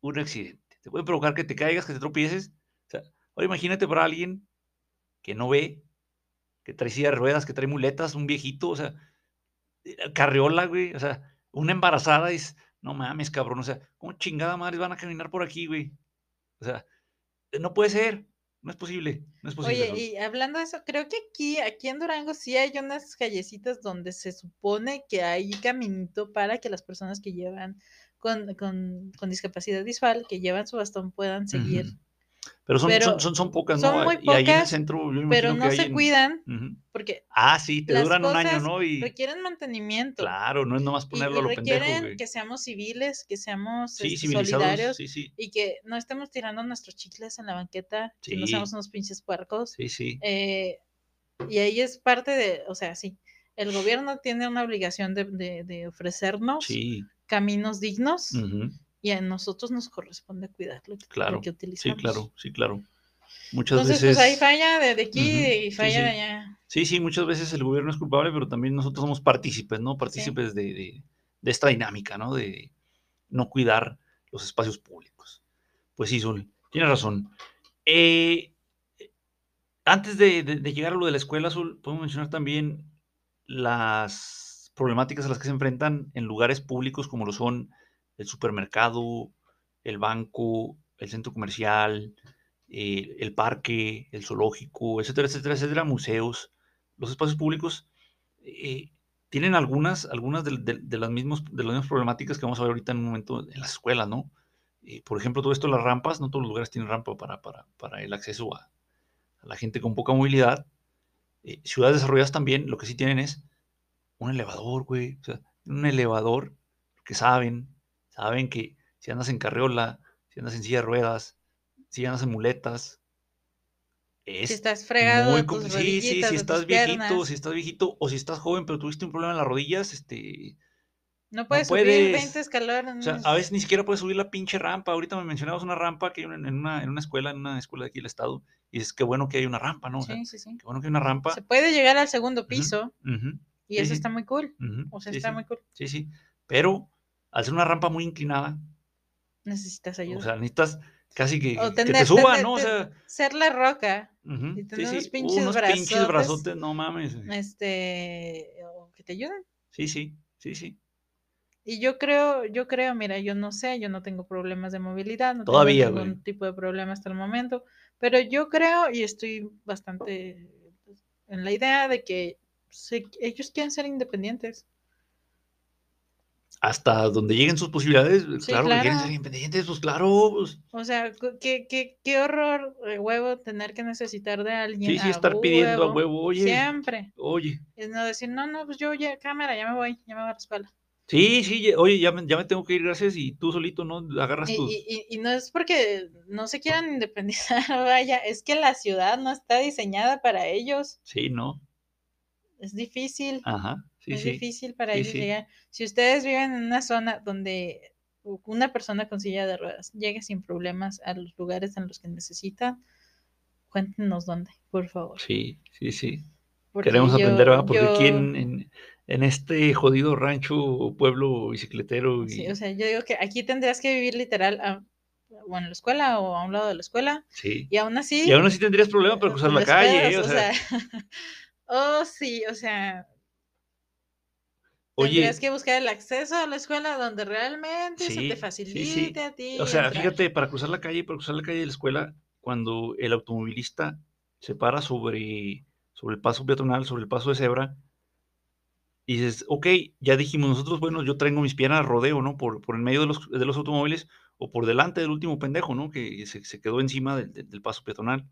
un accidente, te pueden provocar que te caigas, que te tropieces. O sea, ahora imagínate para alguien que no ve, que trae silla de ruedas, que trae muletas, un viejito, o sea, eh, carriola, güey, o sea, una embarazada, es, no mames, cabrón, o sea, ¿cómo chingada madre van a caminar por aquí, güey? O sea, eh, no puede ser, No es posible, no es posible. Oye, y hablando de eso, creo que aquí, aquí en Durango sí hay unas callecitas donde se supone que hay caminito para que las personas que llevan con, con, con discapacidad visual, que llevan su bastón, puedan seguir. Pero son, Pero son, son, son pocas, son ¿no? muy y ahí en el pocas, centro, yo Pero no que se en- cuidan Ujú. porque Ah, sí, te las duran un año, cosas ¿no? Y requieren mantenimiento. claro, no es nomás ponerlo y a lo pendejo, requieren güey. que seamos civiles, que seamos Sí, este, solidarios sí, sí, y que no estemos tirando nuestros chicles en la banqueta, que no seamos unos pinches puercos. sí, sí. Eh, y ahí es parte de, o sea, sí, el gobierno tiene una obligación de, de- de ofrecernos caminos dignos ujú, y a nosotros nos corresponde cuidar lo que, que sí, utilizamos. claro, sí, claro. Muchas Entonces, veces. pues ahí falla de, aquí y sí, falla sí. de allá. Sí, sí, muchas veces el gobierno es culpable, pero también nosotros somos partícipes, ¿no? Partícipes de, de- de esta dinámica, ¿no? De no cuidar los espacios públicos. Pues sí, Sol, tienes razón. Eh, antes de, de- de llegar a lo de la escuela, Sol, podemos mencionar también las problemáticas a las que se enfrentan en lugares públicos como lo son el supermercado, el banco, el centro comercial, eh, el parque, el zoológico, etcétera, etcétera, etcétera, museos, los espacios públicos, eh, tienen algunas, algunas de, las mismos, de las mismas problemáticas que vamos a ver ahorita en un momento en las escuelas, ¿no? Eh, por ejemplo, todo esto, las rampas, no todos los lugares tienen rampa para, para, para el acceso a, la gente con poca movilidad. Eh, ciudades desarrolladas también, lo que sí tienen es un elevador, güey. Un elevador que saben, saben que si andas en carriola, si andas en silla de ruedas, si andas en muletas, es Si estás fregado muy tus Sí, sí, si estás viejito, piernas, si estás viejito, o si estás joven, pero tuviste un problema en las rodillas, este, no puedes subir puedes. 20 escalones. o sea, a veces ni siquiera puedes subir la pinche rampa. Ahorita me mencionabas una rampa que hay en, una, en una escuela, en una escuela de aquí del estado, y es que bueno que hay una rampa, ¿no? O sea, Sí, sí, sí. qué bueno que hay una rampa. Se puede llegar al segundo piso y sí, eso sí, está muy cool. O sea, sí, está muy cool. sí, sí. Pero al ser una rampa muy inclinada, Necesitas o ayuda. sea, necesitas casi que, O que te suba, tener- ¿no? O sea, ser la roca, y sí, tener unos sí, pinches unos pinches brazotes. brazotes, no mames. este, o que te ayuden. Sí, sí, sí, sí. Y yo creo, yo creo, mira, yo no sé, yo no tengo problemas de movilidad, no Todavía, tengo güey. ningún tipo de problema hasta el momento, pero yo creo y estoy bastante en la idea de que se- ellos quieren ser independientes. Hasta donde lleguen sus posibilidades, Sí, claro, quieren ser independientes, pues claro, pues, O sea, qué, qué, qué horror de huevo tener que necesitar de alguien. sí, sí, estar pidiendo a huevo, oye, Siempre. oye. Es no decir, no, no, pues yo ya, cámara, ya me voy, ya me voy a la escuela. Sí, sí, ye- oye, ya me, ya me tengo que ir, gracias, y tú solito, ¿no? Agarras Y, tus... y- y- y no es porque no se quieran independizar, vaya, es que la ciudad no está diseñada para ellos. Sí, ¿no? Es difícil, Ajá, sí, es sí. difícil para sí, ellos llegar. Si ustedes viven en una zona donde una persona con silla de ruedas llegue sin problemas a los lugares en los que necesitan, cuéntenos dónde, por favor. Sí, sí, sí. Porque Queremos yo- aprender, ¿verdad? Porque yo- aquí en, en, en este jodido rancho o pueblo bicicletero y... sí, o sea, yo digo que aquí tendrías que vivir literal a, o en la escuela o a un lado de la escuela sí. y aún así Y aún así tendrías problema para cruzar la calle, pedos, ¿eh? O sea, oh, sí, o sea, oye, tendrías que buscar el acceso a la escuela donde realmente se Sí, te sí, sí. facilite a ti. o sea, entrar. fíjate, para cruzar la calle, para cruzar la calle de la escuela, cuando el automovilista se para sobre, sobre el paso peatonal, sobre el paso de cebra, y dices, ok, ya dijimos nosotros, bueno, yo traigo mis piernas rodeo, ¿no? Por, por en medio de los, de los automóviles o por delante del último pendejo, ¿no? Que se, se quedó encima del- del paso peatonal.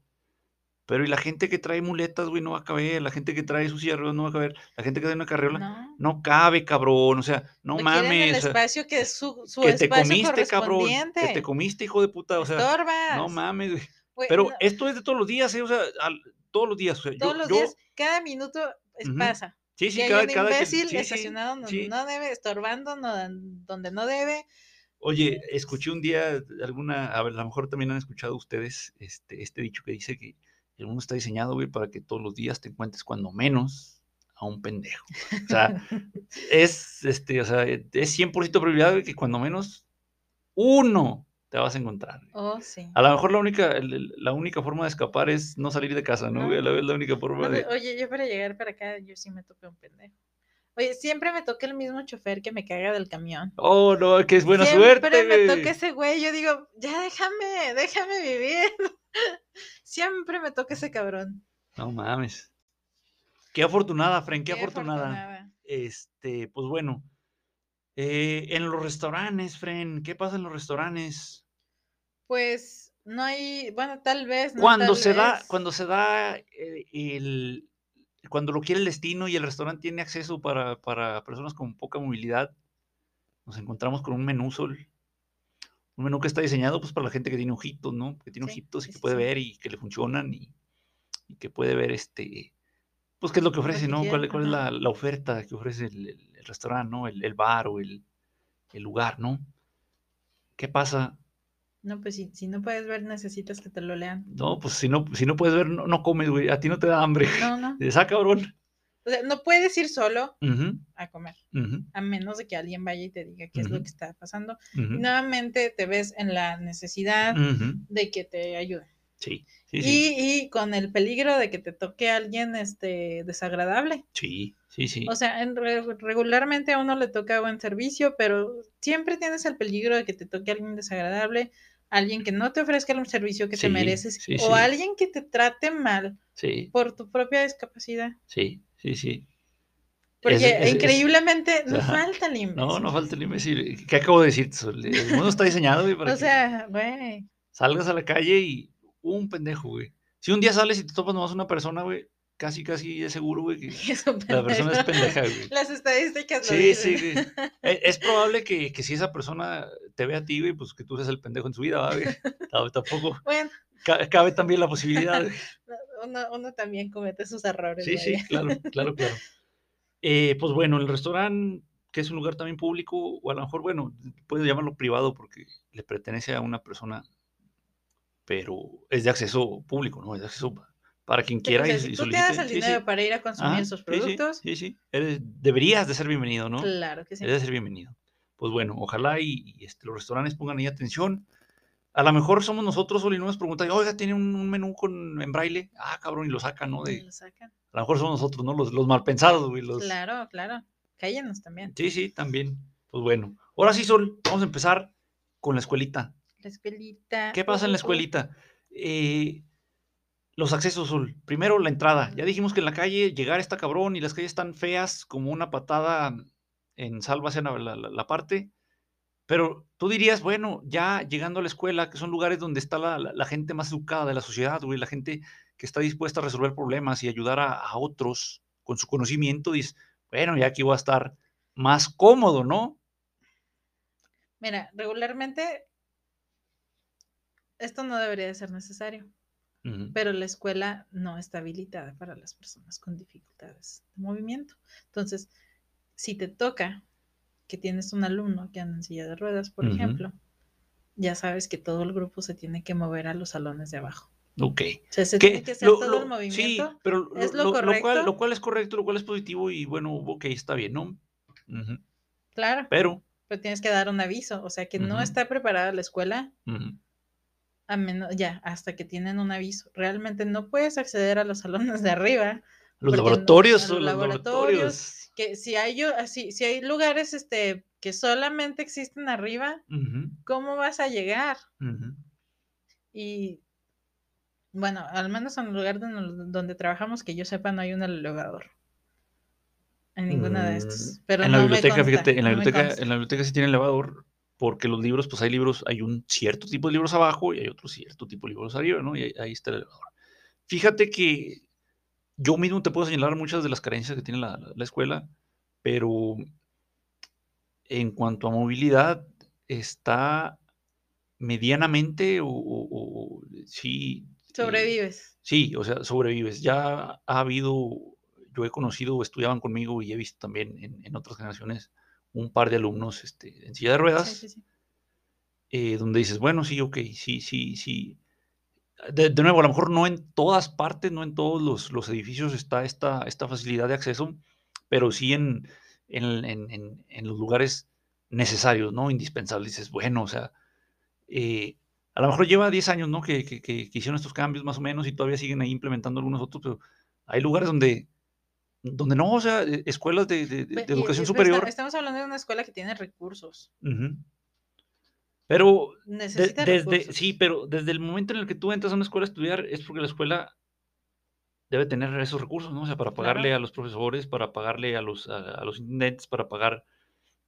Pero y la gente que trae muletas, güey, no va a caber. La gente que trae su silla de ruedas no va a caber. La gente que trae una carriola no, No, cabe, cabrón. O sea, no mames. espacio que es su, su que te comiste, cabrón. Que te comiste, hijo de puta. O sea, Estorbas. no mames, güey. Pero no, esto es de todos los días, ¿eh? O sea, al- todos los días. o sea, yo- todos los yo- días, cada minuto es- pasa. Sí, y sí, hay cada, un cada que- imbécil sí, estacionado donde sí. no debe, estorbando no- donde no debe. Oye, escuché un día alguna, a ver, a lo mejor también han escuchado ustedes este, este dicho que dice que el mundo está diseñado, güey, para que todos los días te encuentres cuando menos a un pendejo. O sea, es, este, o sea, es 100% probabilidad de que cuando menos uno te vas a encontrar. güey. Oh, sí. A lo mejor la única, la única forma de escapar es no salir de casa, ¿no? No. güey? La, la única forma No, de... pero, Oye, yo para llegar para acá, yo sí me topé un pendejo. Oye, siempre me toca el mismo chofer que me caga del camión. Oh, no, que es buena siempre suerte, me güey. toca ese güey. Yo digo, ya déjame, déjame vivir. Siempre me toca ese cabrón. No mames. Qué afortunada, Fren, qué, Qué afortunada. afortunada. Este, pues bueno. eh, en los restaurantes, Fren, ¿qué pasa en los restaurantes? Pues no hay, bueno, tal vez. no Cuando tal se da, cuando se da eh, el, cuando lo quiere el destino y el restaurante tiene acceso para, para personas con poca movilidad, nos encontramos con un menú sol. Un menú que está diseñado pues para la gente que tiene ojitos, ¿no? Que tiene Sí, ojitos y que sí, puede sí. ver y que le funcionan y, y que puede ver este, pues qué es lo que ofrece, ¿no? ¿Cuál, cuál es la, la oferta que ofrece el, el- el restaurante, ¿no? El, el bar o el, el lugar, ¿no? ¿Qué pasa? No, pues si, si no puedes ver, necesitas que te lo lean. No, pues si no, si no puedes ver, no, no comes, güey. A ti no te da hambre. No, no. Dices, ah, cabrón. O sea, no puedes ir solo a comer, a menos de que alguien vaya y te diga qué es lo que está pasando. Y nuevamente te ves en la necesidad de que te ayuden. Sí, sí, sí. Y, y con el peligro de que te toque alguien este, desagradable. Sí, sí, sí. O sea, en re- regularmente a uno le toca buen servicio, pero siempre tienes el peligro de que te toque alguien desagradable, alguien que no te ofrezca el servicio que Sí, te mereces, sí, o sí. alguien que te trate mal Sí, por tu propia discapacidad. sí, sí, sí. Porque Es- es- es- increíblemente no Ajá. falta el imbécil. No, no falta el imbécil. ¿Qué acabo de decir? Sol? El mundo está diseñado, güey, para O que sea, güey. salgas a la calle y un pendejo, güey. Si un día sales y te topas nomás una persona, güey, casi, casi es seguro, güey, que es la persona es pendeja, güey. Las estadísticas lo Sí, dicen. sí, güey. Es probable que, que si esa persona te ve a ti, güey, pues que tú seas el pendejo en su vida, ¿va, güey. Tam- Tampoco Bueno, ca- cabe también la posibilidad. güey. uno, uno también comete sus errores. Sí, sí, claro, claro, claro. Eh, pues bueno, el restaurante, que es un lugar también público, o a lo mejor, bueno, puedes llamarlo privado porque le pertenece a una persona, pero es de acceso público, ¿no? Es de acceso para quien quiera y, tú te das solicite. el Sí, dinero sí. para ir a consumir Ajá, sus productos, Sí, sí, Eres- deberías de ser bienvenido, ¿no? claro que sí. Debe de ser bienvenido. Pues bueno, ojalá y, y, este, los restaurantes pongan ahí atención. A lo mejor somos nosotros, Oli, no nos preguntan, oiga, tiene un, un menú con, en braille. Ah, cabrón, y lo sacan, ¿no? De, lo sacan. a lo mejor somos nosotros, ¿no? Los, los mal pensados, güey. Los... Claro, claro. Cállenos también. Sí, sí, también. Pues bueno. Ahora sí, Sol, vamos a empezar con la escuelita. La escuelita. ¿Qué pasa en la escuelita? Eh, los accesos, Sol. Primero, la entrada. Ya dijimos que en la calle llegar está cabrón y las calles están feas como una patada en sálvase la, la, parte. Pero tú dirías, bueno, ya llegando a la escuela, que son lugares donde está la, gente más educada de la sociedad, güey, la gente que está dispuesta a resolver problemas y ayudar a, a otros con su conocimiento, dices, bueno, ya aquí voy a estar más cómodo, ¿no? Mira, regularmente esto no debería de ser necesario, Pero la escuela no está habilitada para las personas con dificultades de movimiento. Entonces, si te toca que tienes un alumno que anda en silla de ruedas, por ejemplo, ya sabes que todo el grupo se tiene que mover a los salones de abajo. Ok. O sea, se tiene que hacer lo- todo lo- el movimiento. Sí, pero ¿Es lo, lo cual, correcto? lo cual es correcto, lo cual es positivo y bueno, ok, está bien, ¿no? Claro, Pero, pero tienes que dar un aviso. O sea, que no está preparada la escuela ujú, a menos, ya, hasta que tienen un aviso. Realmente no puedes acceder a los salones de arriba. los no- laboratorios, los laboratorios. Que si hay, así, si hay lugares este, que solamente existen arriba, ¿cómo vas a llegar? Y bueno, al menos en el lugar donde, donde trabajamos, que yo sepa, no hay un elevador. En ninguna de estas. Mm, Pero en la no me biblioteca, consta, fíjate, en la no biblioteca, en la biblioteca sí tiene elevador, porque los libros, pues hay libros, hay un cierto tipo de libros abajo y hay otro cierto tipo de libros arriba, ¿no? Y ahí, ahí está el elevador. Fíjate que yo mismo te puedo señalar muchas de las carencias que tiene la, la- la escuela, pero en cuanto a movilidad, está medianamente o, o- o- sí. eh, Sobrevives. Sí, o sea, sobrevives. Ya ha habido, yo he conocido, estudiaban conmigo y he visto también en, en otras generaciones un par de alumnos este, en silla de ruedas, Sí, sí, sí. eh, donde dices, bueno, sí, ok, sí, sí, sí. De, de nuevo, a lo mejor no en todas partes, no en todos los, los edificios está esta, esta facilidad de acceso, pero sí en, en, en- en- los lugares necesarios, ¿no? Indispensables. Dices, bueno, o sea, eh, a lo mejor lleva 10 años, ¿no? Que, que- que- que hicieron estos cambios más o menos y todavía siguen ahí implementando algunos otros, pero hay lugares donde, donde no, o sea, eh, escuelas de, de- y- educación esta- superior. Estamos hablando de una escuela que tiene recursos. Pero de- desde, sí, pero desde el momento en el que tú entras a una escuela a estudiar es porque la escuela debe tener esos recursos, ¿no? O sea, para pagarle Claro. a los profesores, para pagarle a los, a, a los intendentes, para pagar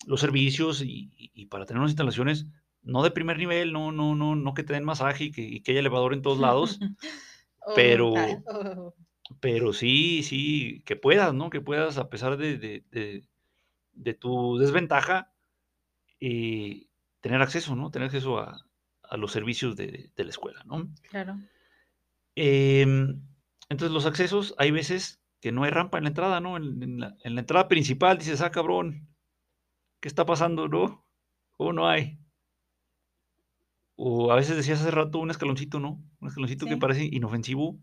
los servicios y, y- y para tener unas instalaciones no de primer nivel, no, no, no, no que te den masaje y que, y que haya elevador en todos lados, Oh, pero- oh, pero sí, sí, que puedas, ¿no? Que puedas, a pesar de, de- de- de tu desventaja, eh, tener acceso, ¿no? Tener acceso a, a los servicios de, la escuela, ¿no? claro. Em, entonces, los accesos, hay veces que no hay rampa en la entrada, ¿no? En, en la, en la entrada principal dices, ah, cabrón, ¿qué está pasando, no? ¿Cómo no hay? O a veces decías hace rato un escaloncito, ¿no? Un escaloncito que parece inofensivo,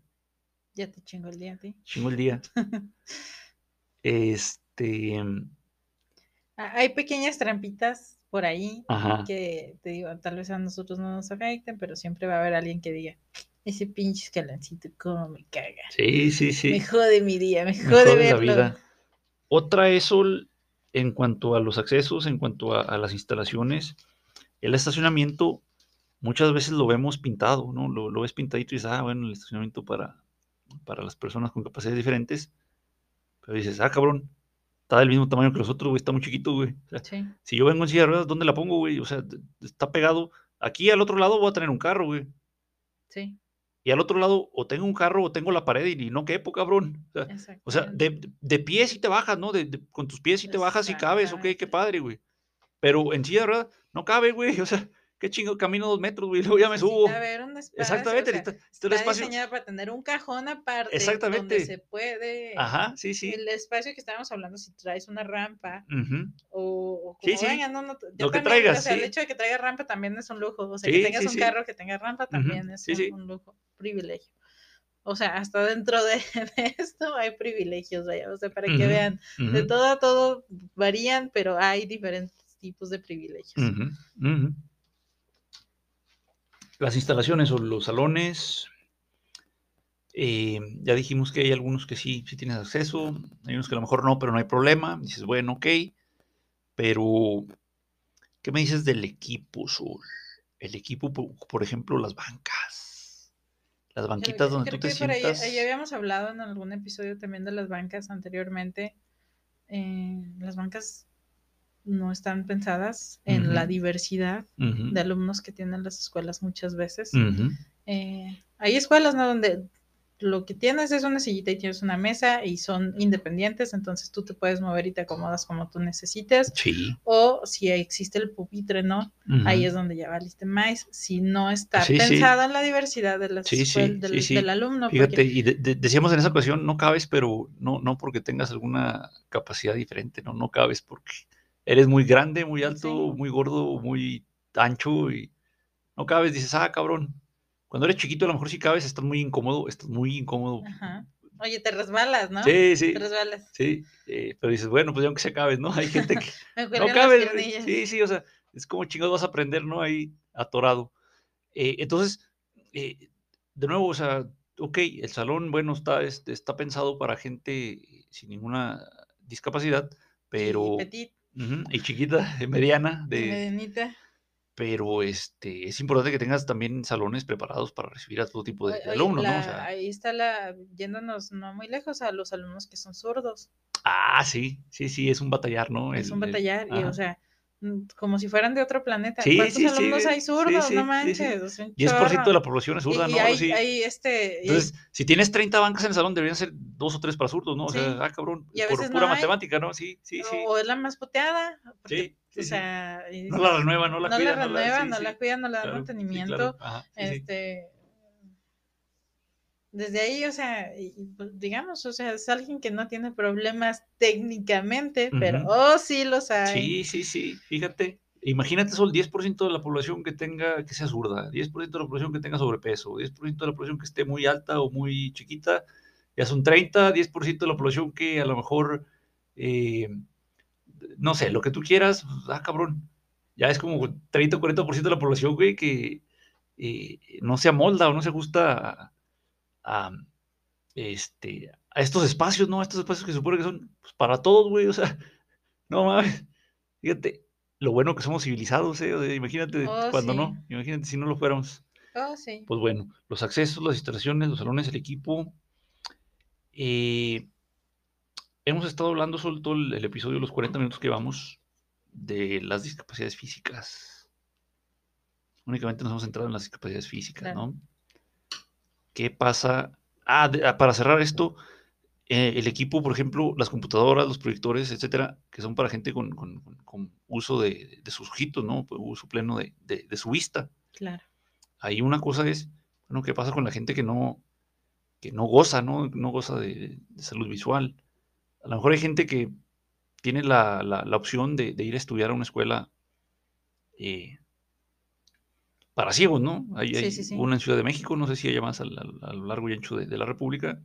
Ya te chingo el día ti. chingo el día. Este, Ah, Hay pequeñas trampitas por ahí ajá, que te digo, tal vez a nosotros no nos afecten, pero siempre va a haber alguien que diga, ese pinche escaloncito, cómo me caga. sí, sí, sí. Me jode mi día, me me jode jode la vida. Otra es en cuanto a los accesos, en cuanto a, a las instalaciones, el estacionamiento muchas veces lo vemos pintado, ¿no? Lo, lo ves pintadito y dices, ah, bueno, el estacionamiento para, para las personas con capacidades diferentes. Pero dices, ah, cabrón, está del mismo tamaño que los otros, güey, está muy chiquito, güey. O sea, Sí, si yo vengo en silla de ruedas, ¿dónde la pongo, güey? O sea, está pegado. Aquí al otro lado voy a tener un carro, güey. sí, Y al otro lado o tengo un carro o tengo la pared y, no quepo, cabrón. O sea, o sea, de, de pie sí te bajas, ¿no? De, con tus pies sí te bajas y cabes, ok, qué padre, güey. Pero en silla de ruedas no cabe, güey. O sea, qué chingo, camino dos metros, güey, luego ya me subo. Necesita haber un espacio, Exactamente, o sea, un está espacio. diseñada para tener un cajón aparte donde Exactamente. se puede Ajá, sí, sí. el espacio que estábamos hablando si traes una rampa Ujú. o, o Sí, como sí. venga, no, no, yo Lo que también, traigas, o sea, el sí. hecho de que traiga rampa también es un lujo, o sea, Sí, que tengas sí, un sí. carro que tenga rampa también es Sí, un, sí. un lujo, privilegio. O sea, hasta dentro de, de esto hay privilegios, vaya, o sea, para que Ujú, vean, de ujú, todo a todo varían, pero hay diferentes tipos de privilegios. ujú, ujú. Las instalaciones o los salones. eh, ya dijimos que hay algunos que sí, sí tienes acceso, hay unos que a lo mejor no, pero no hay problema. Dices, bueno, ok, pero ¿qué me dices del equipo, Sol? El equipo, po- por ejemplo, las bancas. Las banquitas donde creo tú te por ahí- sientas. ahí habíamos hablado en algún episodio también de las bancas anteriormente. Eh, las bancas no están pensadas en la diversidad de alumnos que tienen las escuelas muchas veces. Eh, hay escuelas ¿no? donde lo que tienes es una sillita y tienes una mesa y son independientes, entonces tú te puedes mover y te acomodas como tú necesites. Sí. O si existe el pupitre, ¿no? Ahí es donde ya valiste más. Si no está Sí, sí. la diversidad de las del, alumno. porque- Fíjate, y de- de- decíamos en esa ocasión, no cabes, pero no, no porque tengas alguna capacidad diferente, no, no cabes porque eres muy grande, muy alto, Sí. muy gordo, muy ancho y no cabes, dices, ah, cabrón. Cuando eres chiquito a lo mejor sí cabes, estás muy incómodo, estás muy incómodo. Ajá. Oye, te resbalas, ¿no? Sí, sí, Te resbalas. sí, eh, pero dices, bueno, pues ya aunque se cabes, ¿no? Hay gente que Me no cabes, sí, sí, o sea, es como chingados vas a aprender, ¿no? Ahí atorado. Eh, entonces, eh, de nuevo, o sea, ok, el salón, bueno, está, este, está pensado para gente sin ninguna discapacidad, pero... Y petit, Y chiquita, mediana, y de, medianita. pero este, es importante que tengas también salones preparados para recibir a todo tipo de, Oye, alumnos, ¿no? O sea, ahí está la, yéndonos no muy lejos a los alumnos que son zurdos. ah, sí, sí, sí, es un batallar, ¿no? es El- un el- batallar, y o sea, como si fueran de otro planeta. Sí, ¿Cuántos sí, sí, alumnos hay sí, zurdos? sí, no manches, o sea, un 10% de la población es zurda, y, y ¿no? Hay, hay este, y hay- Entonces, si tienes 30 bancas en el salón, deberían ser dos o tres para zurdos, ¿no? O sea, ah, cabrón, Y a por veces pura no hay. matemática, ¿no? Sí, sí, sí. o es la más puteada. porque, o sea, y No la renueva, no la no cuida. la renueva, sí, no sí, la cuida, no le da claro, mantenimiento. claro, ajá, sí, sí. este desde ahí, o sea, pues, digamos, o sea, es alguien que no tiene problemas técnicamente, pero oh, sí los hay. Sí, sí, sí, fíjate. Imagínate solo el 10% de la población que tenga, que sea zurda, 10% de la población que tenga sobrepeso, 10% de la población que esté muy alta o muy chiquita, ya son 30, 10% de la población que a lo mejor, eh, no sé, lo que tú quieras, pues, ah, cabrón, ya es como 30 o 40% de la población, güey, que eh, no se amolda o no se ajusta a, a, este, a estos espacios, ¿no? A estos espacios que se supone que son pues, para todos, güey, o sea, no mames, fíjate, lo bueno que somos civilizados, ¿eh? O sea, imagínate Oh, cuando sí. no, imagínate si no lo fuéramos. Oh, sí. Pues bueno, los accesos, las instalaciones, los salones, el equipo. Eh, hemos estado hablando sobre todo el, el episodio, los 40 minutos que vamos, de las discapacidades físicas. Únicamente nos hemos centrado en las discapacidades físicas, Claro. ¿no? ¿Qué pasa? Ah, de- ah, para cerrar esto, eh, el equipo, por ejemplo, las computadoras, los proyectores, etcétera, que son para gente con, con- uso de, de sus ojitos, ¿no? Pues, Uso pleno de- de- su vista Claro. ahí una cosa es, bueno, ¿qué pasa con la gente que no, que no goza, no, no goza de, salud visual? A lo mejor hay gente que tiene la, la- la opción de, de ir a estudiar a una escuela eh, para ciegos, ¿no? Hay, Sí, hay sí, sí. una en Ciudad de México, no sé si hay más a, lo largo y ancho de, de la República.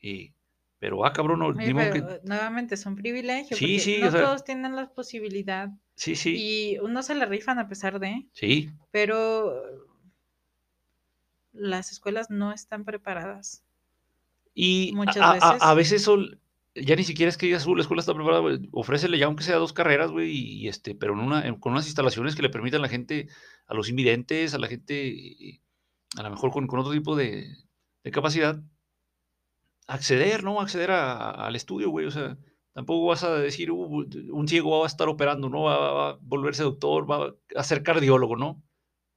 eh, pero, ah, cabrón, no, Oye, pero que- eh, nuevamente es un privilegio. Sí, sí, no o sea- todos tienen la posibilidad. sí, sí, Y uno se la rifan a pesar de, sí, pero las escuelas no están preparadas. Y Muchas a, a- veces. a veces son, ya ni siquiera es que digas, "Uh, la escuela está preparada, güey", ofrécele ya aunque sea dos carreras, güey, y este, pero en una, en- con unas instalaciones que le permitan a la gente, a los invidentes, a la gente, a lo mejor con, otro tipo de, capacidad, acceder, ¿no? Acceder a- al estudio, güey, o sea, tampoco vas a decir, "Uh, un ciego va a estar operando, ¿no? Va, va a volverse doctor, va a ser cardiólogo, ¿no?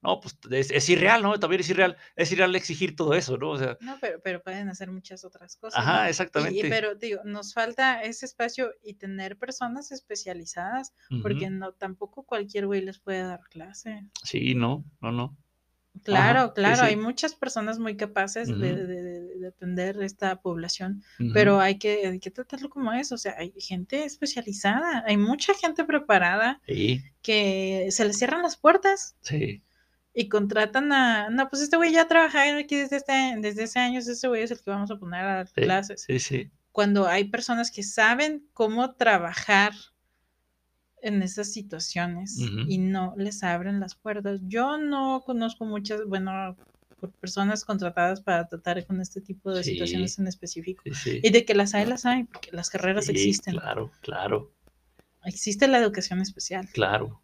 No, pues es, es irreal, ¿no? También es irreal, es irreal exigir todo eso, ¿no? O sea, No, pero, pero pueden hacer muchas otras cosas. ¿no? ajá, Y- y- exactamente. pero digo, nos falta ese espacio y tener personas especializadas, porque no tampoco cualquier güey les puede dar clase. Sí, no, no, no. Claro, claro, sí. hay muchas personas muy capaces de, de- de- de atender esta población, pero hay que, hay que tratarlo como es, o sea, hay gente especializada, hay mucha gente preparada Sí, que se les cierran las puertas sí, y contratan a, no, pues este güey ya trabaja aquí desde, este, desde ese año, este güey es el que vamos a poner a dar sí, clases. sí, sí. Cuando hay personas que saben cómo trabajar en esas situaciones y no les abren las puertas. Yo no conozco muchas, bueno, personas contratadas para tratar con este tipo de Sí. situaciones en específico. sí, sí. Y de que las hay, las hay, porque las carreras Sí, existen. Claro, claro, Existe la educación especial. claro.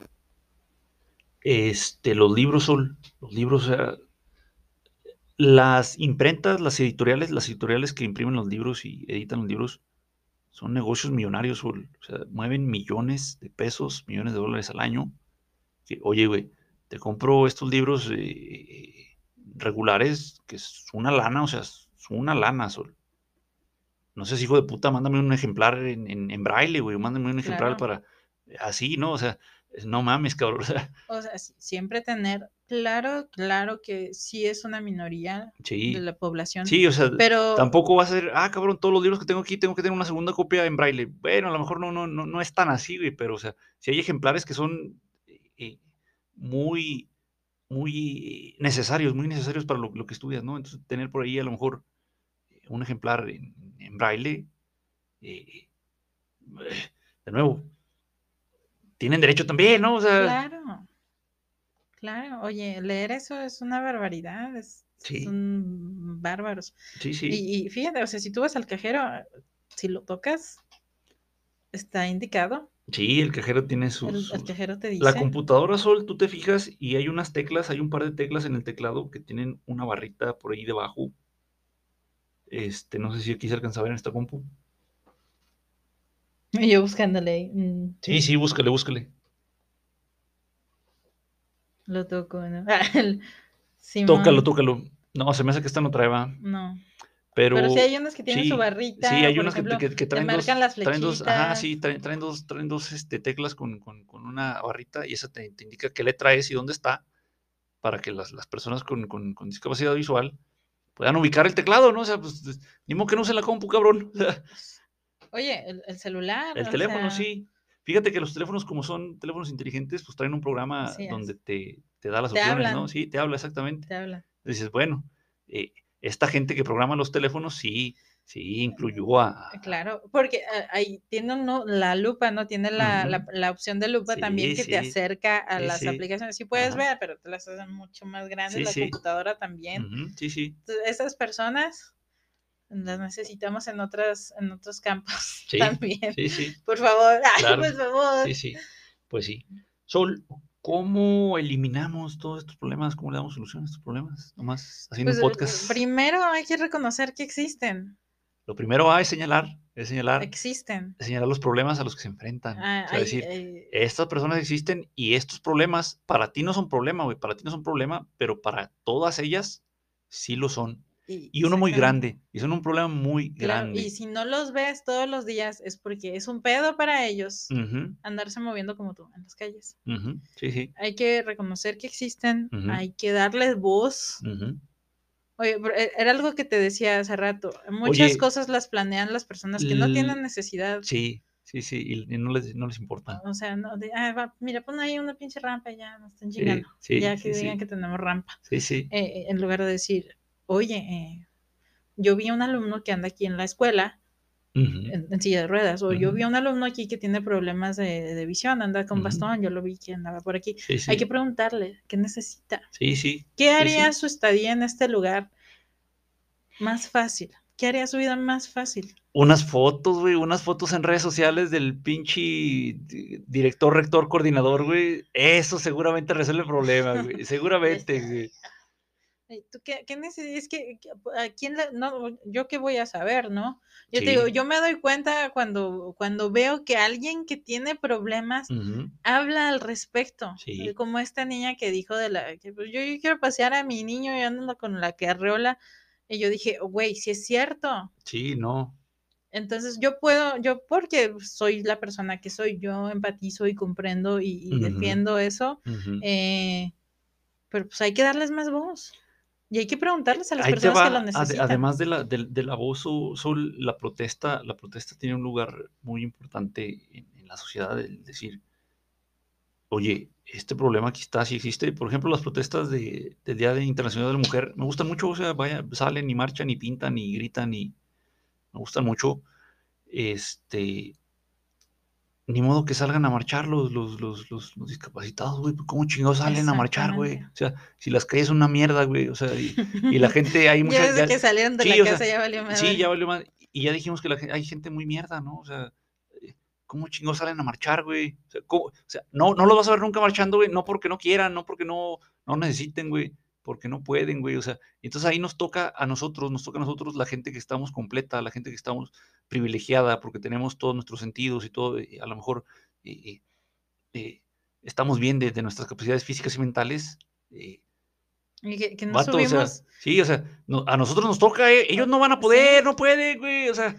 Este, los libros son, los libros, o sea, las imprentas, las editoriales, las editoriales que imprimen los libros y editan los libros son negocios millonarios, Sol. o sea, mueven millones de pesos, millones de dólares al año. Que, oye, güey, te compro estos libros eh, regulares, que es una lana, o sea, es una lana, Sol. No seas hijo de puta, mándame un ejemplar en, en, en braille, güey, mándame un ejemplar Claro. para, así, ¿no? O sea, no mames, cabrón, o sea, siempre tener claro, claro que sí es una minoría sí, de la población, sí, o sea, pero tampoco va a ser, ah, cabrón, todos los libros que tengo aquí tengo que tener una segunda copia en braille. Bueno, a lo mejor no, no, no, no es tan así, güey, pero, o sea, si hay ejemplares que son eh, muy, muy necesarios, muy necesarios para lo, lo que estudias, ¿no? Entonces, tener por ahí a lo mejor eh, un ejemplar en, en braille, eh, de nuevo, tienen derecho también, ¿no? O sea, claro, claro, oye, leer eso es una barbaridad, es, Sí. son bárbaros. sí, sí, Y, y fíjate, o sea, si tú vas al cajero, si lo tocas, está indicado, sí, el cajero tiene el, sus... el cajero te dice. La computadora Sol, tú te fijas y hay unas teclas, hay un par de teclas en el teclado que tienen una barrita por ahí debajo. Este, no sé si aquí se alcanza a ver en esta compu. Y yo buscándole, ahí, mm, Sí, sí, búscale, búscale. lo toco, ¿no? El- Tócalo, Simón, tócalo. No, se me hace que esta no trae, va. No, Pero, pero sí hay unas que tienen sí, su barrita, sí, hay unas que, ejemplo, que- que te traen dos, las traen dos, ajá, flechitas. sí, traen, traen dos, traen dos este, teclas con, con- con una barrita y esa te, te indica qué letra es y dónde está para que las, las personas con, con- con discapacidad visual puedan ubicar el teclado, ¿no? O sea, pues, ni modo que no use la compu, cabrón. Oye, el, el celular, El teléfono, sea, sí. Fíjate que los teléfonos, como son teléfonos inteligentes, pues traen un programa Así es. donde te, te da las Te opciones, ¿no? Sí, te habla exactamente. te habla. Dices, bueno, eh, esta gente que programa los teléfonos, sí, sí, incluyó a... Claro, porque ah, ahí tiene uno la lupa, ¿no? Tiene la, la- opción de lupa también Sí, que te acerca a Sí, las aplicaciones. Sí puedes Ajá. ver, pero te las hacen mucho más grandes. La computadora también. Sí, sí, Entonces, esas personas las necesitamos en otras, en otros campos Sí, también. sí, sí, Por favor, ay, Claro. por favor. sí, sí. Pues sí. Sol, ¿cómo eliminamos todos estos problemas? ¿Cómo le damos solución a estos problemas? Nomás haciendo Pues, un podcast. primero hay que reconocer que existen. Lo primero es señalar, es señalar, Existen. señalar los problemas a los que se enfrentan. Ah, o sea, hay- decir, eh, estas personas existen y estos problemas para ti no son problema, güey, para ti no son problema, pero para todas ellas sí lo son. Y uno muy grande, y son un problema muy Claro, grande. y si no los ves todos los días es porque es un pedo para ellos andarse moviendo como tú en las calles. Sí, sí. Hay que reconocer que existen, hay que darles voz. Oye, eh, era algo que te decía hace rato. Muchas Oye, cosas las planean las personas que no tienen necesidad. Sí, sí, sí, y, no, les, no les importa. O sea, no, de, "Ah, va, mira, pon ahí una pinche rampa y ya nos están Sí, sí, ya sí, que digan que tenemos rampa. Sí, sí. Eh, eh, en lugar de decir, oye, eh, yo vi a un alumno que anda aquí en la escuela en, en silla de ruedas, o yo vi a un alumno aquí que tiene problemas de, de visión, anda con bastón, yo lo vi que andaba por aquí. Sí, sí. Hay que preguntarle, ¿qué necesita? Sí, sí. ¿Qué haría sí. su estadía en este lugar más fácil? ¿Qué haría su vida más fácil? Unas fotos, güey, unas fotos en redes sociales del pinche di- director, rector, coordinador, güey. Eso seguramente resuelve el problema, güey. Seguramente, güey. Ey, ¿Tú qué, qué necesitas? Es que, ¿a quién le- no, yo qué voy a saber, ¿no? Yo te digo, Sí. yo me doy cuenta cuando, cuando veo que alguien que tiene problemas habla al respecto. Sí. eh, Como esta niña que dijo de la que pues, yo, yo quiero pasear a mi niño y ando con la carreola. Y yo dije, güey, si es cierto. Sí, no. Entonces yo puedo, yo porque soy la persona que soy, yo empatizo y comprendo y, defiendo eso. Eh, pero pues hay que darles más voz. Y hay que preguntarles a las Ahí personas que lo va, necesitan. además de la, del, del abuso, Sol, la protesta, la protesta tiene un lugar muy importante en, en la sociedad, el decir, oye, este problema aquí está, sí existe. Por ejemplo, las protestas de, del Día de Internacional de la Mujer, me gustan mucho, o sea, vaya, salen y marchan y pintan y gritan y me gustan mucho. Este, ni modo que salgan a marchar los, los, los, los, los discapacitados, güey, ¿cómo chingados salen a marchar, güey? O sea, si las calles son una mierda, güey, o sea, y, y la gente, hay mucha... ya desde ya- que salieron de sí, la sea, casa ya valió madre. Sí, ya valió más. Y ya dijimos que la hay gente muy mierda, ¿no? O sea, eh, ¿cómo chingados salen a marchar, güey? O sea. O sea, no, no los vas a ver nunca marchando, güey, no porque no quieran, no porque no, no necesiten, güey, porque no pueden, güey. O sea, entonces ahí nos toca a nosotros, nos toca a nosotros la gente que estamos completa, la gente que estamos privilegiada, porque tenemos todos nuestros sentidos y todo, a lo mejor eh, eh, eh, estamos bien de, de nuestras capacidades físicas y mentales. eh, Y que, que no Vato, o sea, subimos. sí, o sea, no- a nosotros nos toca, ellos no van a Sí. poder, no pueden, güey, o sea,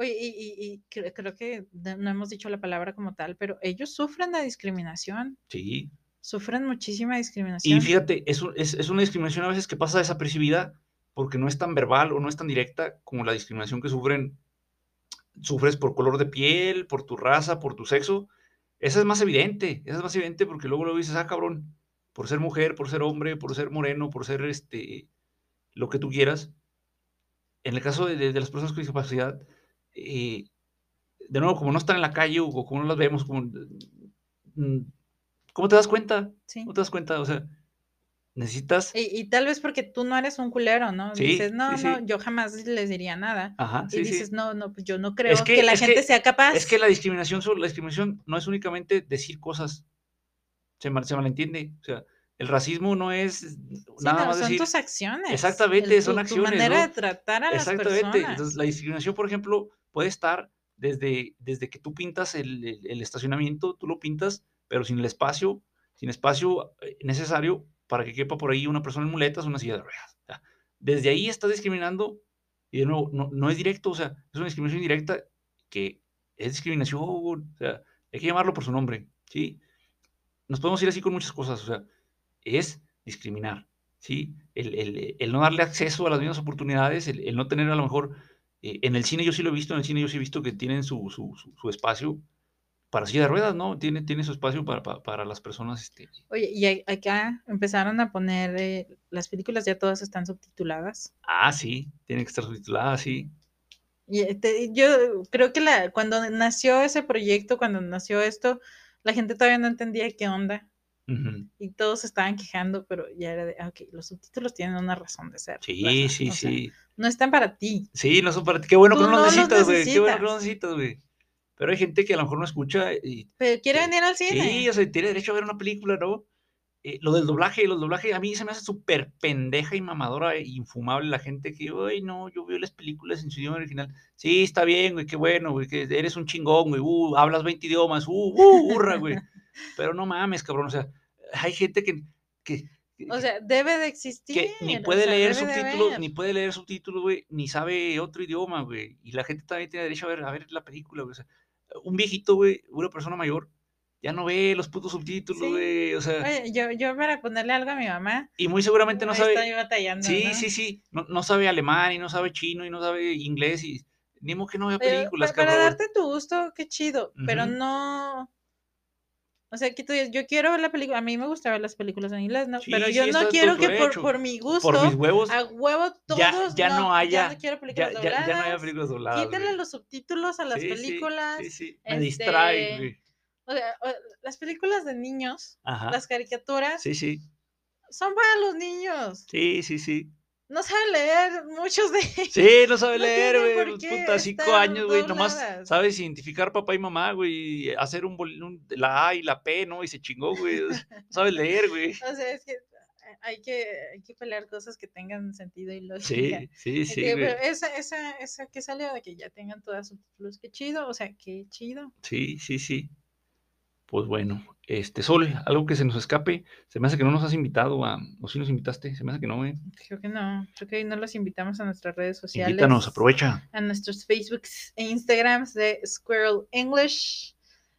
Oye, y, y- y cre- creo que no hemos dicho la palabra como tal, pero ellos sufren de discriminación. sí. Sufren muchísima Y discriminación. fíjate, es, es, es una discriminación a veces que pasa desapercibida porque no es tan verbal o no es tan directa como la discriminación que sufren, sufres por color de piel, por tu raza, por tu sexo. Esa es más evidente, esa es más evidente porque luego lo dices, ah, cabrón, por ser mujer, por ser hombre, por ser moreno, por ser este, lo que tú quieras. En el caso de, de- de las personas con discapacidad, eh, de nuevo, como no están en la calle o como no las vemos, como, mm, ¿cómo te das cuenta? Sí. ¿Cómo te das cuenta? O sea, necesitas... Y, y tal vez porque tú no eres un culero, ¿no? Sí, dices, no, sí, no, yo jamás les diría nada. Ajá, y dices, no, no, pues yo no creo que, que- la gente que- sea capaz. Es que la discriminación, la discriminación no es únicamente decir cosas. Se, mal- se malentiende. O sea, el racismo no es nada no, más son decir. tus acciones. Exactamente, el- son tu- acciones, Tu manera ¿no? de tratar a las Exactamente. personas. Entonces, la discriminación, por ejemplo, puede estar desde, desde que tú pintas el, el- el estacionamiento, tú lo pintas, pero sin el espacio, sin espacio eh, necesario para que quepa por ahí una persona en muletas o una silla de ruedas. Desde ahí estás discriminando y de nuevo, no, no es directo, o sea, es una discriminación indirecta que es discriminación, o sea, hay que llamarlo por su nombre, ¿sí? Nos podemos ir así con muchas cosas, o sea, es discriminar, ¿sí? El, el- el no darle acceso a las mismas oportunidades, el, el no tener a lo mejor, eh, en el cine yo sí lo he visto, en el cine yo sí he visto que tienen su, su, su- su espacio para silla de ruedas, ¿no? Tiene, tiene su espacio para, para, para las personas, este, Oye, y acá empezaron a poner, eh, las películas ya todas están subtituladas. ah, sí, tiene que estar subtitulada, sí, Y este, yo creo que la, cuando nació ese proyecto, cuando nació esto, la gente todavía no entendía qué onda y todos se estaban quejando, pero ya era de, ah, ok, los subtítulos tienen una razón de ser. sí, sí, o sea, sí. no están para ti. Sí, no son para ti. Qué bueno que Tú no no los los necesitas, güey. Qué bueno que no necesitas, güey. Pero hay gente que a lo mejor no escucha y... Pero quiere venir al cine. Sí, o sea, tiene derecho a ver una película, ¿no? Eh, lo del doblaje, los doblajes, a mí se me hace súper pendeja y mamadora e infumable la gente que, ay, no, yo veo las películas en su idioma original. Sí, está bien, güey, qué bueno, güey, que eres un chingón, güey, uh, hablas 20 idiomas, uh, uh, hurra, güey. Pero no mames, cabrón, o sea, hay gente que, que o sea, debe de existir. Que ni puede leer subtítulos, ni puede leer subtítulos, güey, ni sabe otro idioma, güey. Y la gente también tiene derecho a ver, a ver la película, güey. O sea, un viejito, güey, una persona mayor, ya no ve los putos subtítulos, güey. O sea. Oye, yo, yo para ponerle algo a mi mamá. Y muy seguramente no sabe. Estoy batallando, sí, sí, sí. No, no, sabe alemán, y no sabe chino, y no sabe inglés, y ni modo que no vea películas, pero, Para darte tu gusto, qué chido. Pero no o sea, que tú dices, yo quiero ver la película, a mí me gusta ver las películas en inglés, ¿no? pero yo no quiero que por, por, mi gusto, por mis huevos, a huevo todos, ya, ya no, haya, ya no quiero películas ya, dobladas. Ya, no haya películas dobladas. Quítale los subtítulos a las sí, películas. Sí, sí, me este, distrae. O sea, las películas de niños, Ajá. las caricaturas, sí, sí. son para los niños. Sí, sí, sí. No sabe leer muchos de Sí, no sabe leer, güey. Puta, cinco años, güey. Nomás sabes identificar papá y mamá, güey. Hacer un, un, la A y la P, ¿no? Y se chingó, güey. No sabe leer, güey. O sea, es que hay que, hay que pelear cosas que tengan sentido y lógica. Sí, sí, sí. pero esa, esa, esa que salió de que ya tengan todas subtítulos, qué chido, o sea, qué chido. Sí, sí, sí. Pues bueno, este, Sol, algo que se nos escape, se me hace que no nos has invitado a, o si nos invitaste, se me hace que no, ¿eh? Creo que no, creo que no los invitamos a nuestras redes sociales. Invítanos, aprovecha. A nuestros Facebooks e Instagrams de Squirrel English,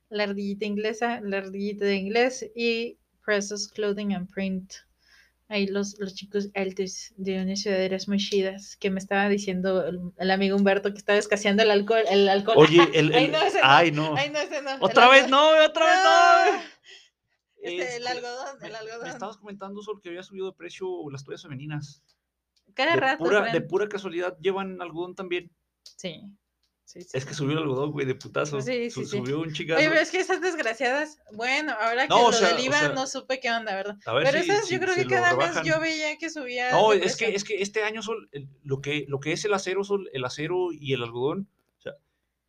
la ardillita inglesa, la ardillita de inglés y Precious Clothing and Print ahí los, los chicos altos de unas ciudaderas muy chidas que me estaba diciendo el, amigo Humberto que estaba escaseando el alcohol. El alcohol. Oye, el, ay, no, ese ay, no. Ay, no, ese no. Otra vez no, otra vez no. Este, el algodón, el algodón. Me, estabas comentando, Sol, que había subido de precio las toallas femeninas. Cada de rato. Pura, de pura casualidad, ¿llevan algodón también? Sí. Es que subió el algodón, güey, de putazo. Sí, sí, subió un chicazo. Oye, pero es que esas desgraciadas, bueno, ahora que lo del IVA no supe qué onda, ¿verdad? pero esas yo creo que cada mes yo veía que subía. No, es que, es que este año son lo que, lo que es el acero, son el acero y el algodón. O sea,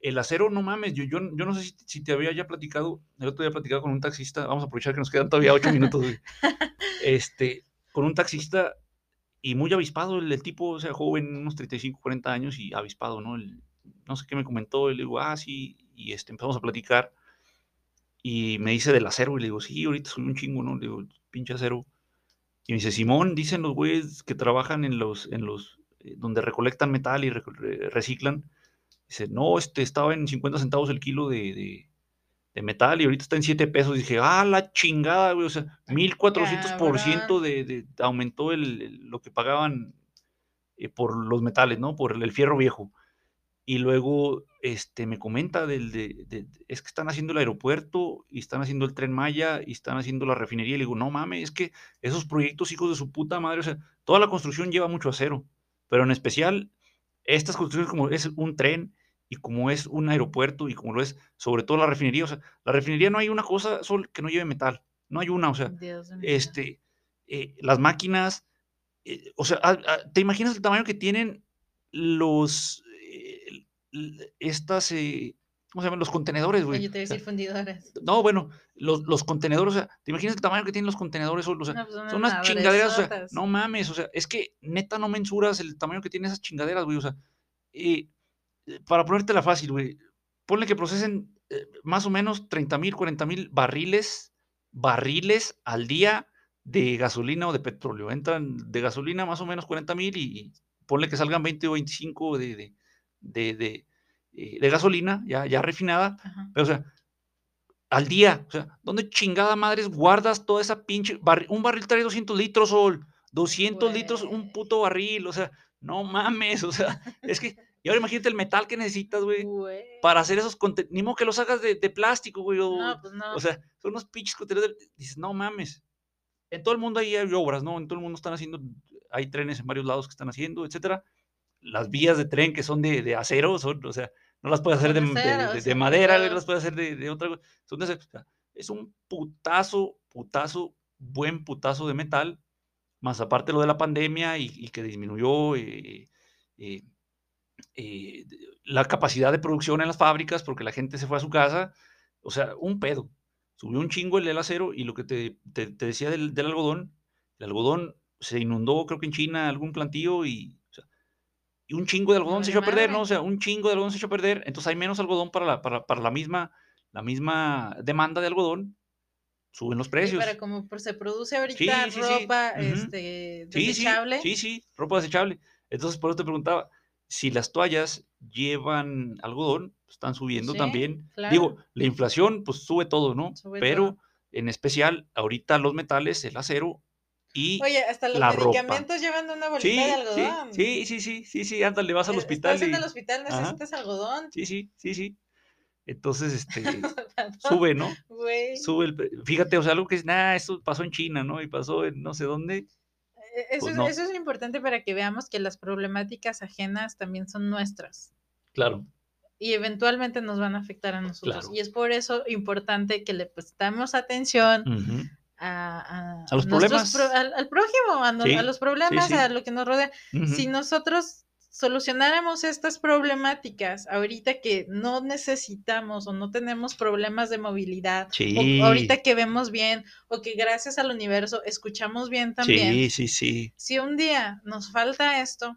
el acero, no mames, yo, yo, yo no sé si, si, te había ya platicado, el otro día platicado con un taxista, vamos a aprovechar que nos quedan todavía ocho minutos, güey. Este, con un taxista y muy avispado, el, el, tipo, o sea, joven, unos 35, 40 años y avispado, ¿no? El, no sé qué me comentó, y le digo, ah, sí, y este, empezamos a platicar, y me dice del acero, y le digo, sí, ahorita soy un chingo, ¿no? Le digo, pinche acero. Y me dice, Simón, dicen los güeyes que trabajan en los, en los, eh, donde recolectan metal y reciclan, dice, no, este, estaba en 50 centavos el kilo de, de, metal y ahorita está en 7 pesos. Y dije, ah, la chingada, güey, o sea, 1400% de, de, aumentó el, lo que pagaban eh, por los metales, ¿no? Por el fierro viejo. Y luego este, me comenta del, de, es que están haciendo el aeropuerto y están haciendo el tren Maya y están haciendo la refinería. Y le digo, no mames, es que esos proyectos, hijos de su puta madre, o sea, toda la construcción lleva mucho acero, pero en especial estas construcciones como es un tren y como es un aeropuerto y como lo es sobre todo la refinería, o sea, la refinería no hay una cosa solo que no lleve metal, no hay una, o sea, este, eh, las máquinas, eh, o sea, ah, ah, ¿te imaginas el tamaño que tienen los estas, eh, ¿cómo se llaman? Los contenedores, güey. Yo te decir fundidoras. No, bueno, los, los, contenedores, o sea, ¿te imaginas el tamaño que tienen los contenedores? O sea, pues, son unas chingaderas, o sea, no mames, o sea, es que neta no mensuras el tamaño que tienen esas chingaderas, güey, o sea, eh, para ponértela fácil, güey, ponle que procesen eh, más o menos 30 mil, 40 mil barriles, barriles al día de gasolina o de petróleo. Entran de gasolina más o menos 40 mil y, ponle que salgan 20 o 25 de, de, eh, de, gasolina ya, ya refinada, pero o sea, al día, o sea, ¿dónde chingada madres guardas toda esa pinche barril? Un barril trae 200 litros, Sol, 200 litros, un puto barril, o sea, no mames, o sea, es que, y ahora imagínate el metal que necesitas, güey, para hacer esos contenedores, ni modo que los hagas de, plástico, güey, o, pues no. o sea, son unos pinches contenedores, dices, no mames, en todo el mundo hay obras, ¿no? En todo el mundo están haciendo, hay trenes en varios lados que están haciendo, etcétera, las vías de tren que son de, de acero, son, o sea, no las puedes hacer de, de, madera, no las puedes hacer de, otra son de, es un putazo, putazo, buen putazo de metal, más aparte lo de la pandemia y, que disminuyó eh, eh, eh, la capacidad de producción en las fábricas porque la gente se fue a su casa. O sea, un pedo. Subió un chingo el, el acero y lo que te, te- te decía del, del algodón, el algodón se inundó, creo que en China, algún plantío y, y un chingo de algodón se echó a perder, ¿no? O sea, un chingo de algodón se echó a perder. Entonces hay menos algodón para la, para, para la, misma, la misma demanda de algodón. Suben los precios. para como se produce ahorita sí, sí. ropa este, Sí, sí, desechable. sí, sí, ropa desechable. Entonces, por eso te preguntaba, si las toallas llevan algodón, pues, están subiendo Sí, también. claro. Digo, la inflación, pues sube todo, ¿no? Sube Pero todo. en especial, ahorita los metales, el acero y Oye, hasta los la ropa. medicamentos llevan una bolita sí, de algodón. sí, sí, sí, sí, sí, ándale, vas al Eh, hospital Estás en y el hospital, Ajá. necesitas algodón. sí, sí, sí, sí. Entonces, este, sube, ¿no? Sube el, fíjate, o sea, algo que es, nah, esto pasó en China, ¿no? Y pasó en no sé dónde. Eh, Eso, Pues es, no. eso es importante para que veamos que las problemáticas ajenas también son nuestras Claro. y eventualmente nos van a afectar a nosotros. Claro. Y es por eso importante que le prestamos atención Ujú. A, A los problemas. pro- al, al prójimo, a, no- Sí, a los problemas, sí. a lo que nos rodea. Si nosotros solucionáramos estas problemáticas ahorita que no necesitamos o no tenemos problemas de movilidad, Sí. o ahorita que vemos bien o que gracias al universo escuchamos bien también, Sí, sí, sí. si un día nos falta esto,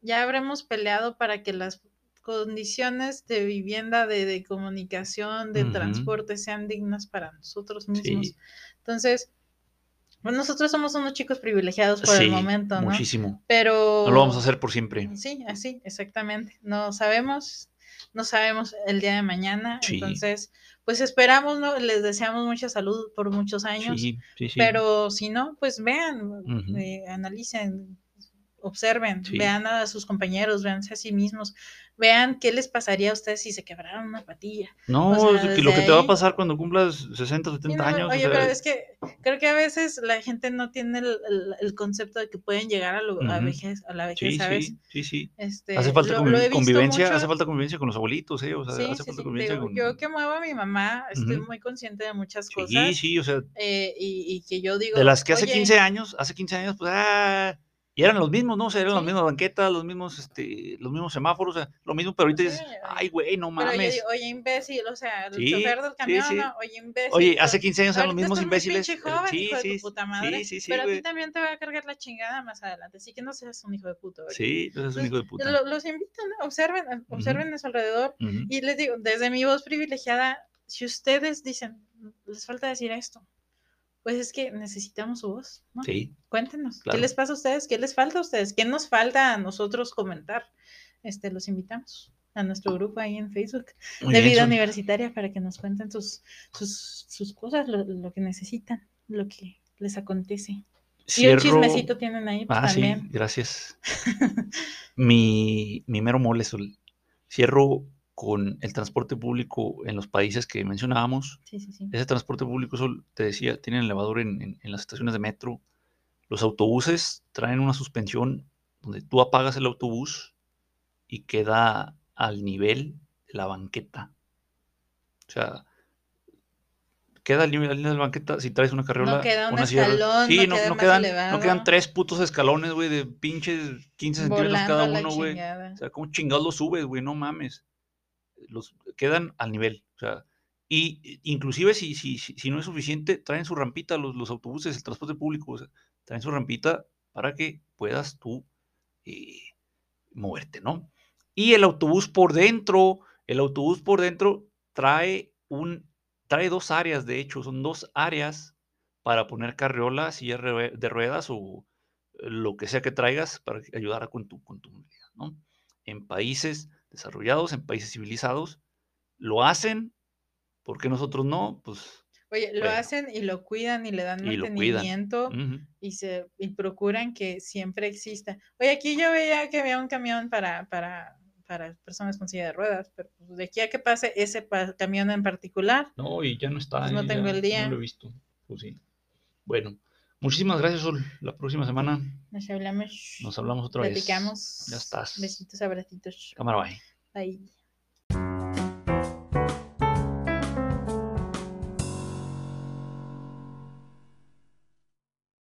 ya habremos peleado para que las condiciones de vivienda, de, de comunicación, de transporte sean dignas para nosotros mismos. Sí. Entonces, pues nosotros somos unos chicos privilegiados por Sí, el momento, ¿no? Muchísimo. Pero... No lo vamos a hacer por siempre. Sí, así, exactamente. No sabemos, no sabemos el día de mañana. Sí. Entonces, pues esperamos, ¿no? Les deseamos mucha salud por muchos años. Sí, sí, sí. Pero si no, pues vean, eh, analicen, observen, Sí. vean a sus compañeros, véanse a sí mismos, vean qué les pasaría a ustedes si se quebraran una patilla. No, o sea, lo que te va a pasar cuando cumplas 60, Sí, 70 no, años. o oye, sea, pero es que creo que a veces la gente no tiene el, el- el concepto de que pueden llegar a, lo- a, Ujú. vejez, a la vejez, Sí, ¿sabes? sí, sí, sí. Este, Hace falta lo- lo convivencia, mucho. hace falta convivencia con los abuelitos, ¿eh? O sea, Sí, hace sí, falta sí, convivencia digo, con... Yo que muevo a mi mamá, estoy muy consciente de muchas Sí, cosas. sí, o sea, eh, y, y que yo digo. de las que hace "Oye, 15 años, hace 15 años, pues, ah, y eran los mismos, ¿no? O sea, eran las Sí. mismas banquetas, los mismos, este, los mismos semáforos, o sea, lo mismo, pero ahorita dices, oye, ay, güey, no Pero yo mames. digo, oye, imbécil, o sea, el Sí, chofer del camión, sí. ¿no? Oye, imbécil. Oye, hace 15 años eran los mismos imbéciles. eh, joven, Sí, hijo de sí, tu puta madre. sí, sí, sí, pero a ti también te va a cargar la chingada más adelante. Así que no seas un hijo de puto. ¿oye? Sí, entonces es un hijo de puta. Lo- los invito, ¿no? Observen, observen a su alrededor. Ujú. Y les digo, desde mi voz privilegiada, si ustedes dicen, les falta decir esto, pues es que necesitamos su voz, ¿no? Sí, Cuéntenos, Claro. ¿qué les pasa a ustedes? ¿Qué les falta a ustedes? ¿Qué nos falta a nosotros comentar? Este, los invitamos a nuestro grupo ahí en Facebook muy de bien, vida universitaria para que nos cuenten sus, sus, sus cosas, lo, lo que necesitan, lo que les acontece. Y un Cierro- chismecito tienen ahí pues, Ah, sí, también. gracias. mi, mi mero mole, Sol. Cierro con el transporte público en los países que mencionábamos. Sí, sí, sí. Ese transporte público, Sol, te decía, tienen elevador en, en- en las estaciones de metro. Los autobuses traen una suspensión donde tú apagas el autobús y queda al nivel de la banqueta. O sea, queda al nivel, al nivel de la banqueta si traes una carriola. queda un una escalón, Sí, no no, no quedan, no quedan tres putos escalones, güey, de pinches 15 centímetros cada uno, güey. O sea, ¿cómo chingados los subes, güey? No mames. Los quedan al nivel. O sea, y eh, inclusive si, si, si, no es suficiente, traen su rampita los, los autobuses, el transporte público. O sea, traen su rampita para que puedas tú eh, moverte, ¿no? Y el autobús por dentro, el autobús por dentro trae un, trae dos áreas, de hecho, son dos áreas para poner carriolas, sillas de ruedas o eh, lo que sea que traigas para ayudar con tu, con tu movilidad, ¿no? En países desarrollados, en países civilizados, lo hacen, ¿por qué nosotros no? Pues, Oye, lo Bueno. hacen y lo cuidan y le dan y mantenimiento y se y procuran que siempre exista. Oye, aquí yo veía que había un camión para, para, para personas con silla de ruedas, pero pues, de aquí a que pase ese pa- camión en particular, No, y ya no está. Pues no eh, tengo el día. No lo he visto. Pues sí. Bueno, muchísimas gracias, Sol. La próxima semana nos hablamos, nos hablamos otra vez. platicamos. Ya estás. Besitos, abracitos. Cámara, bye. Bye.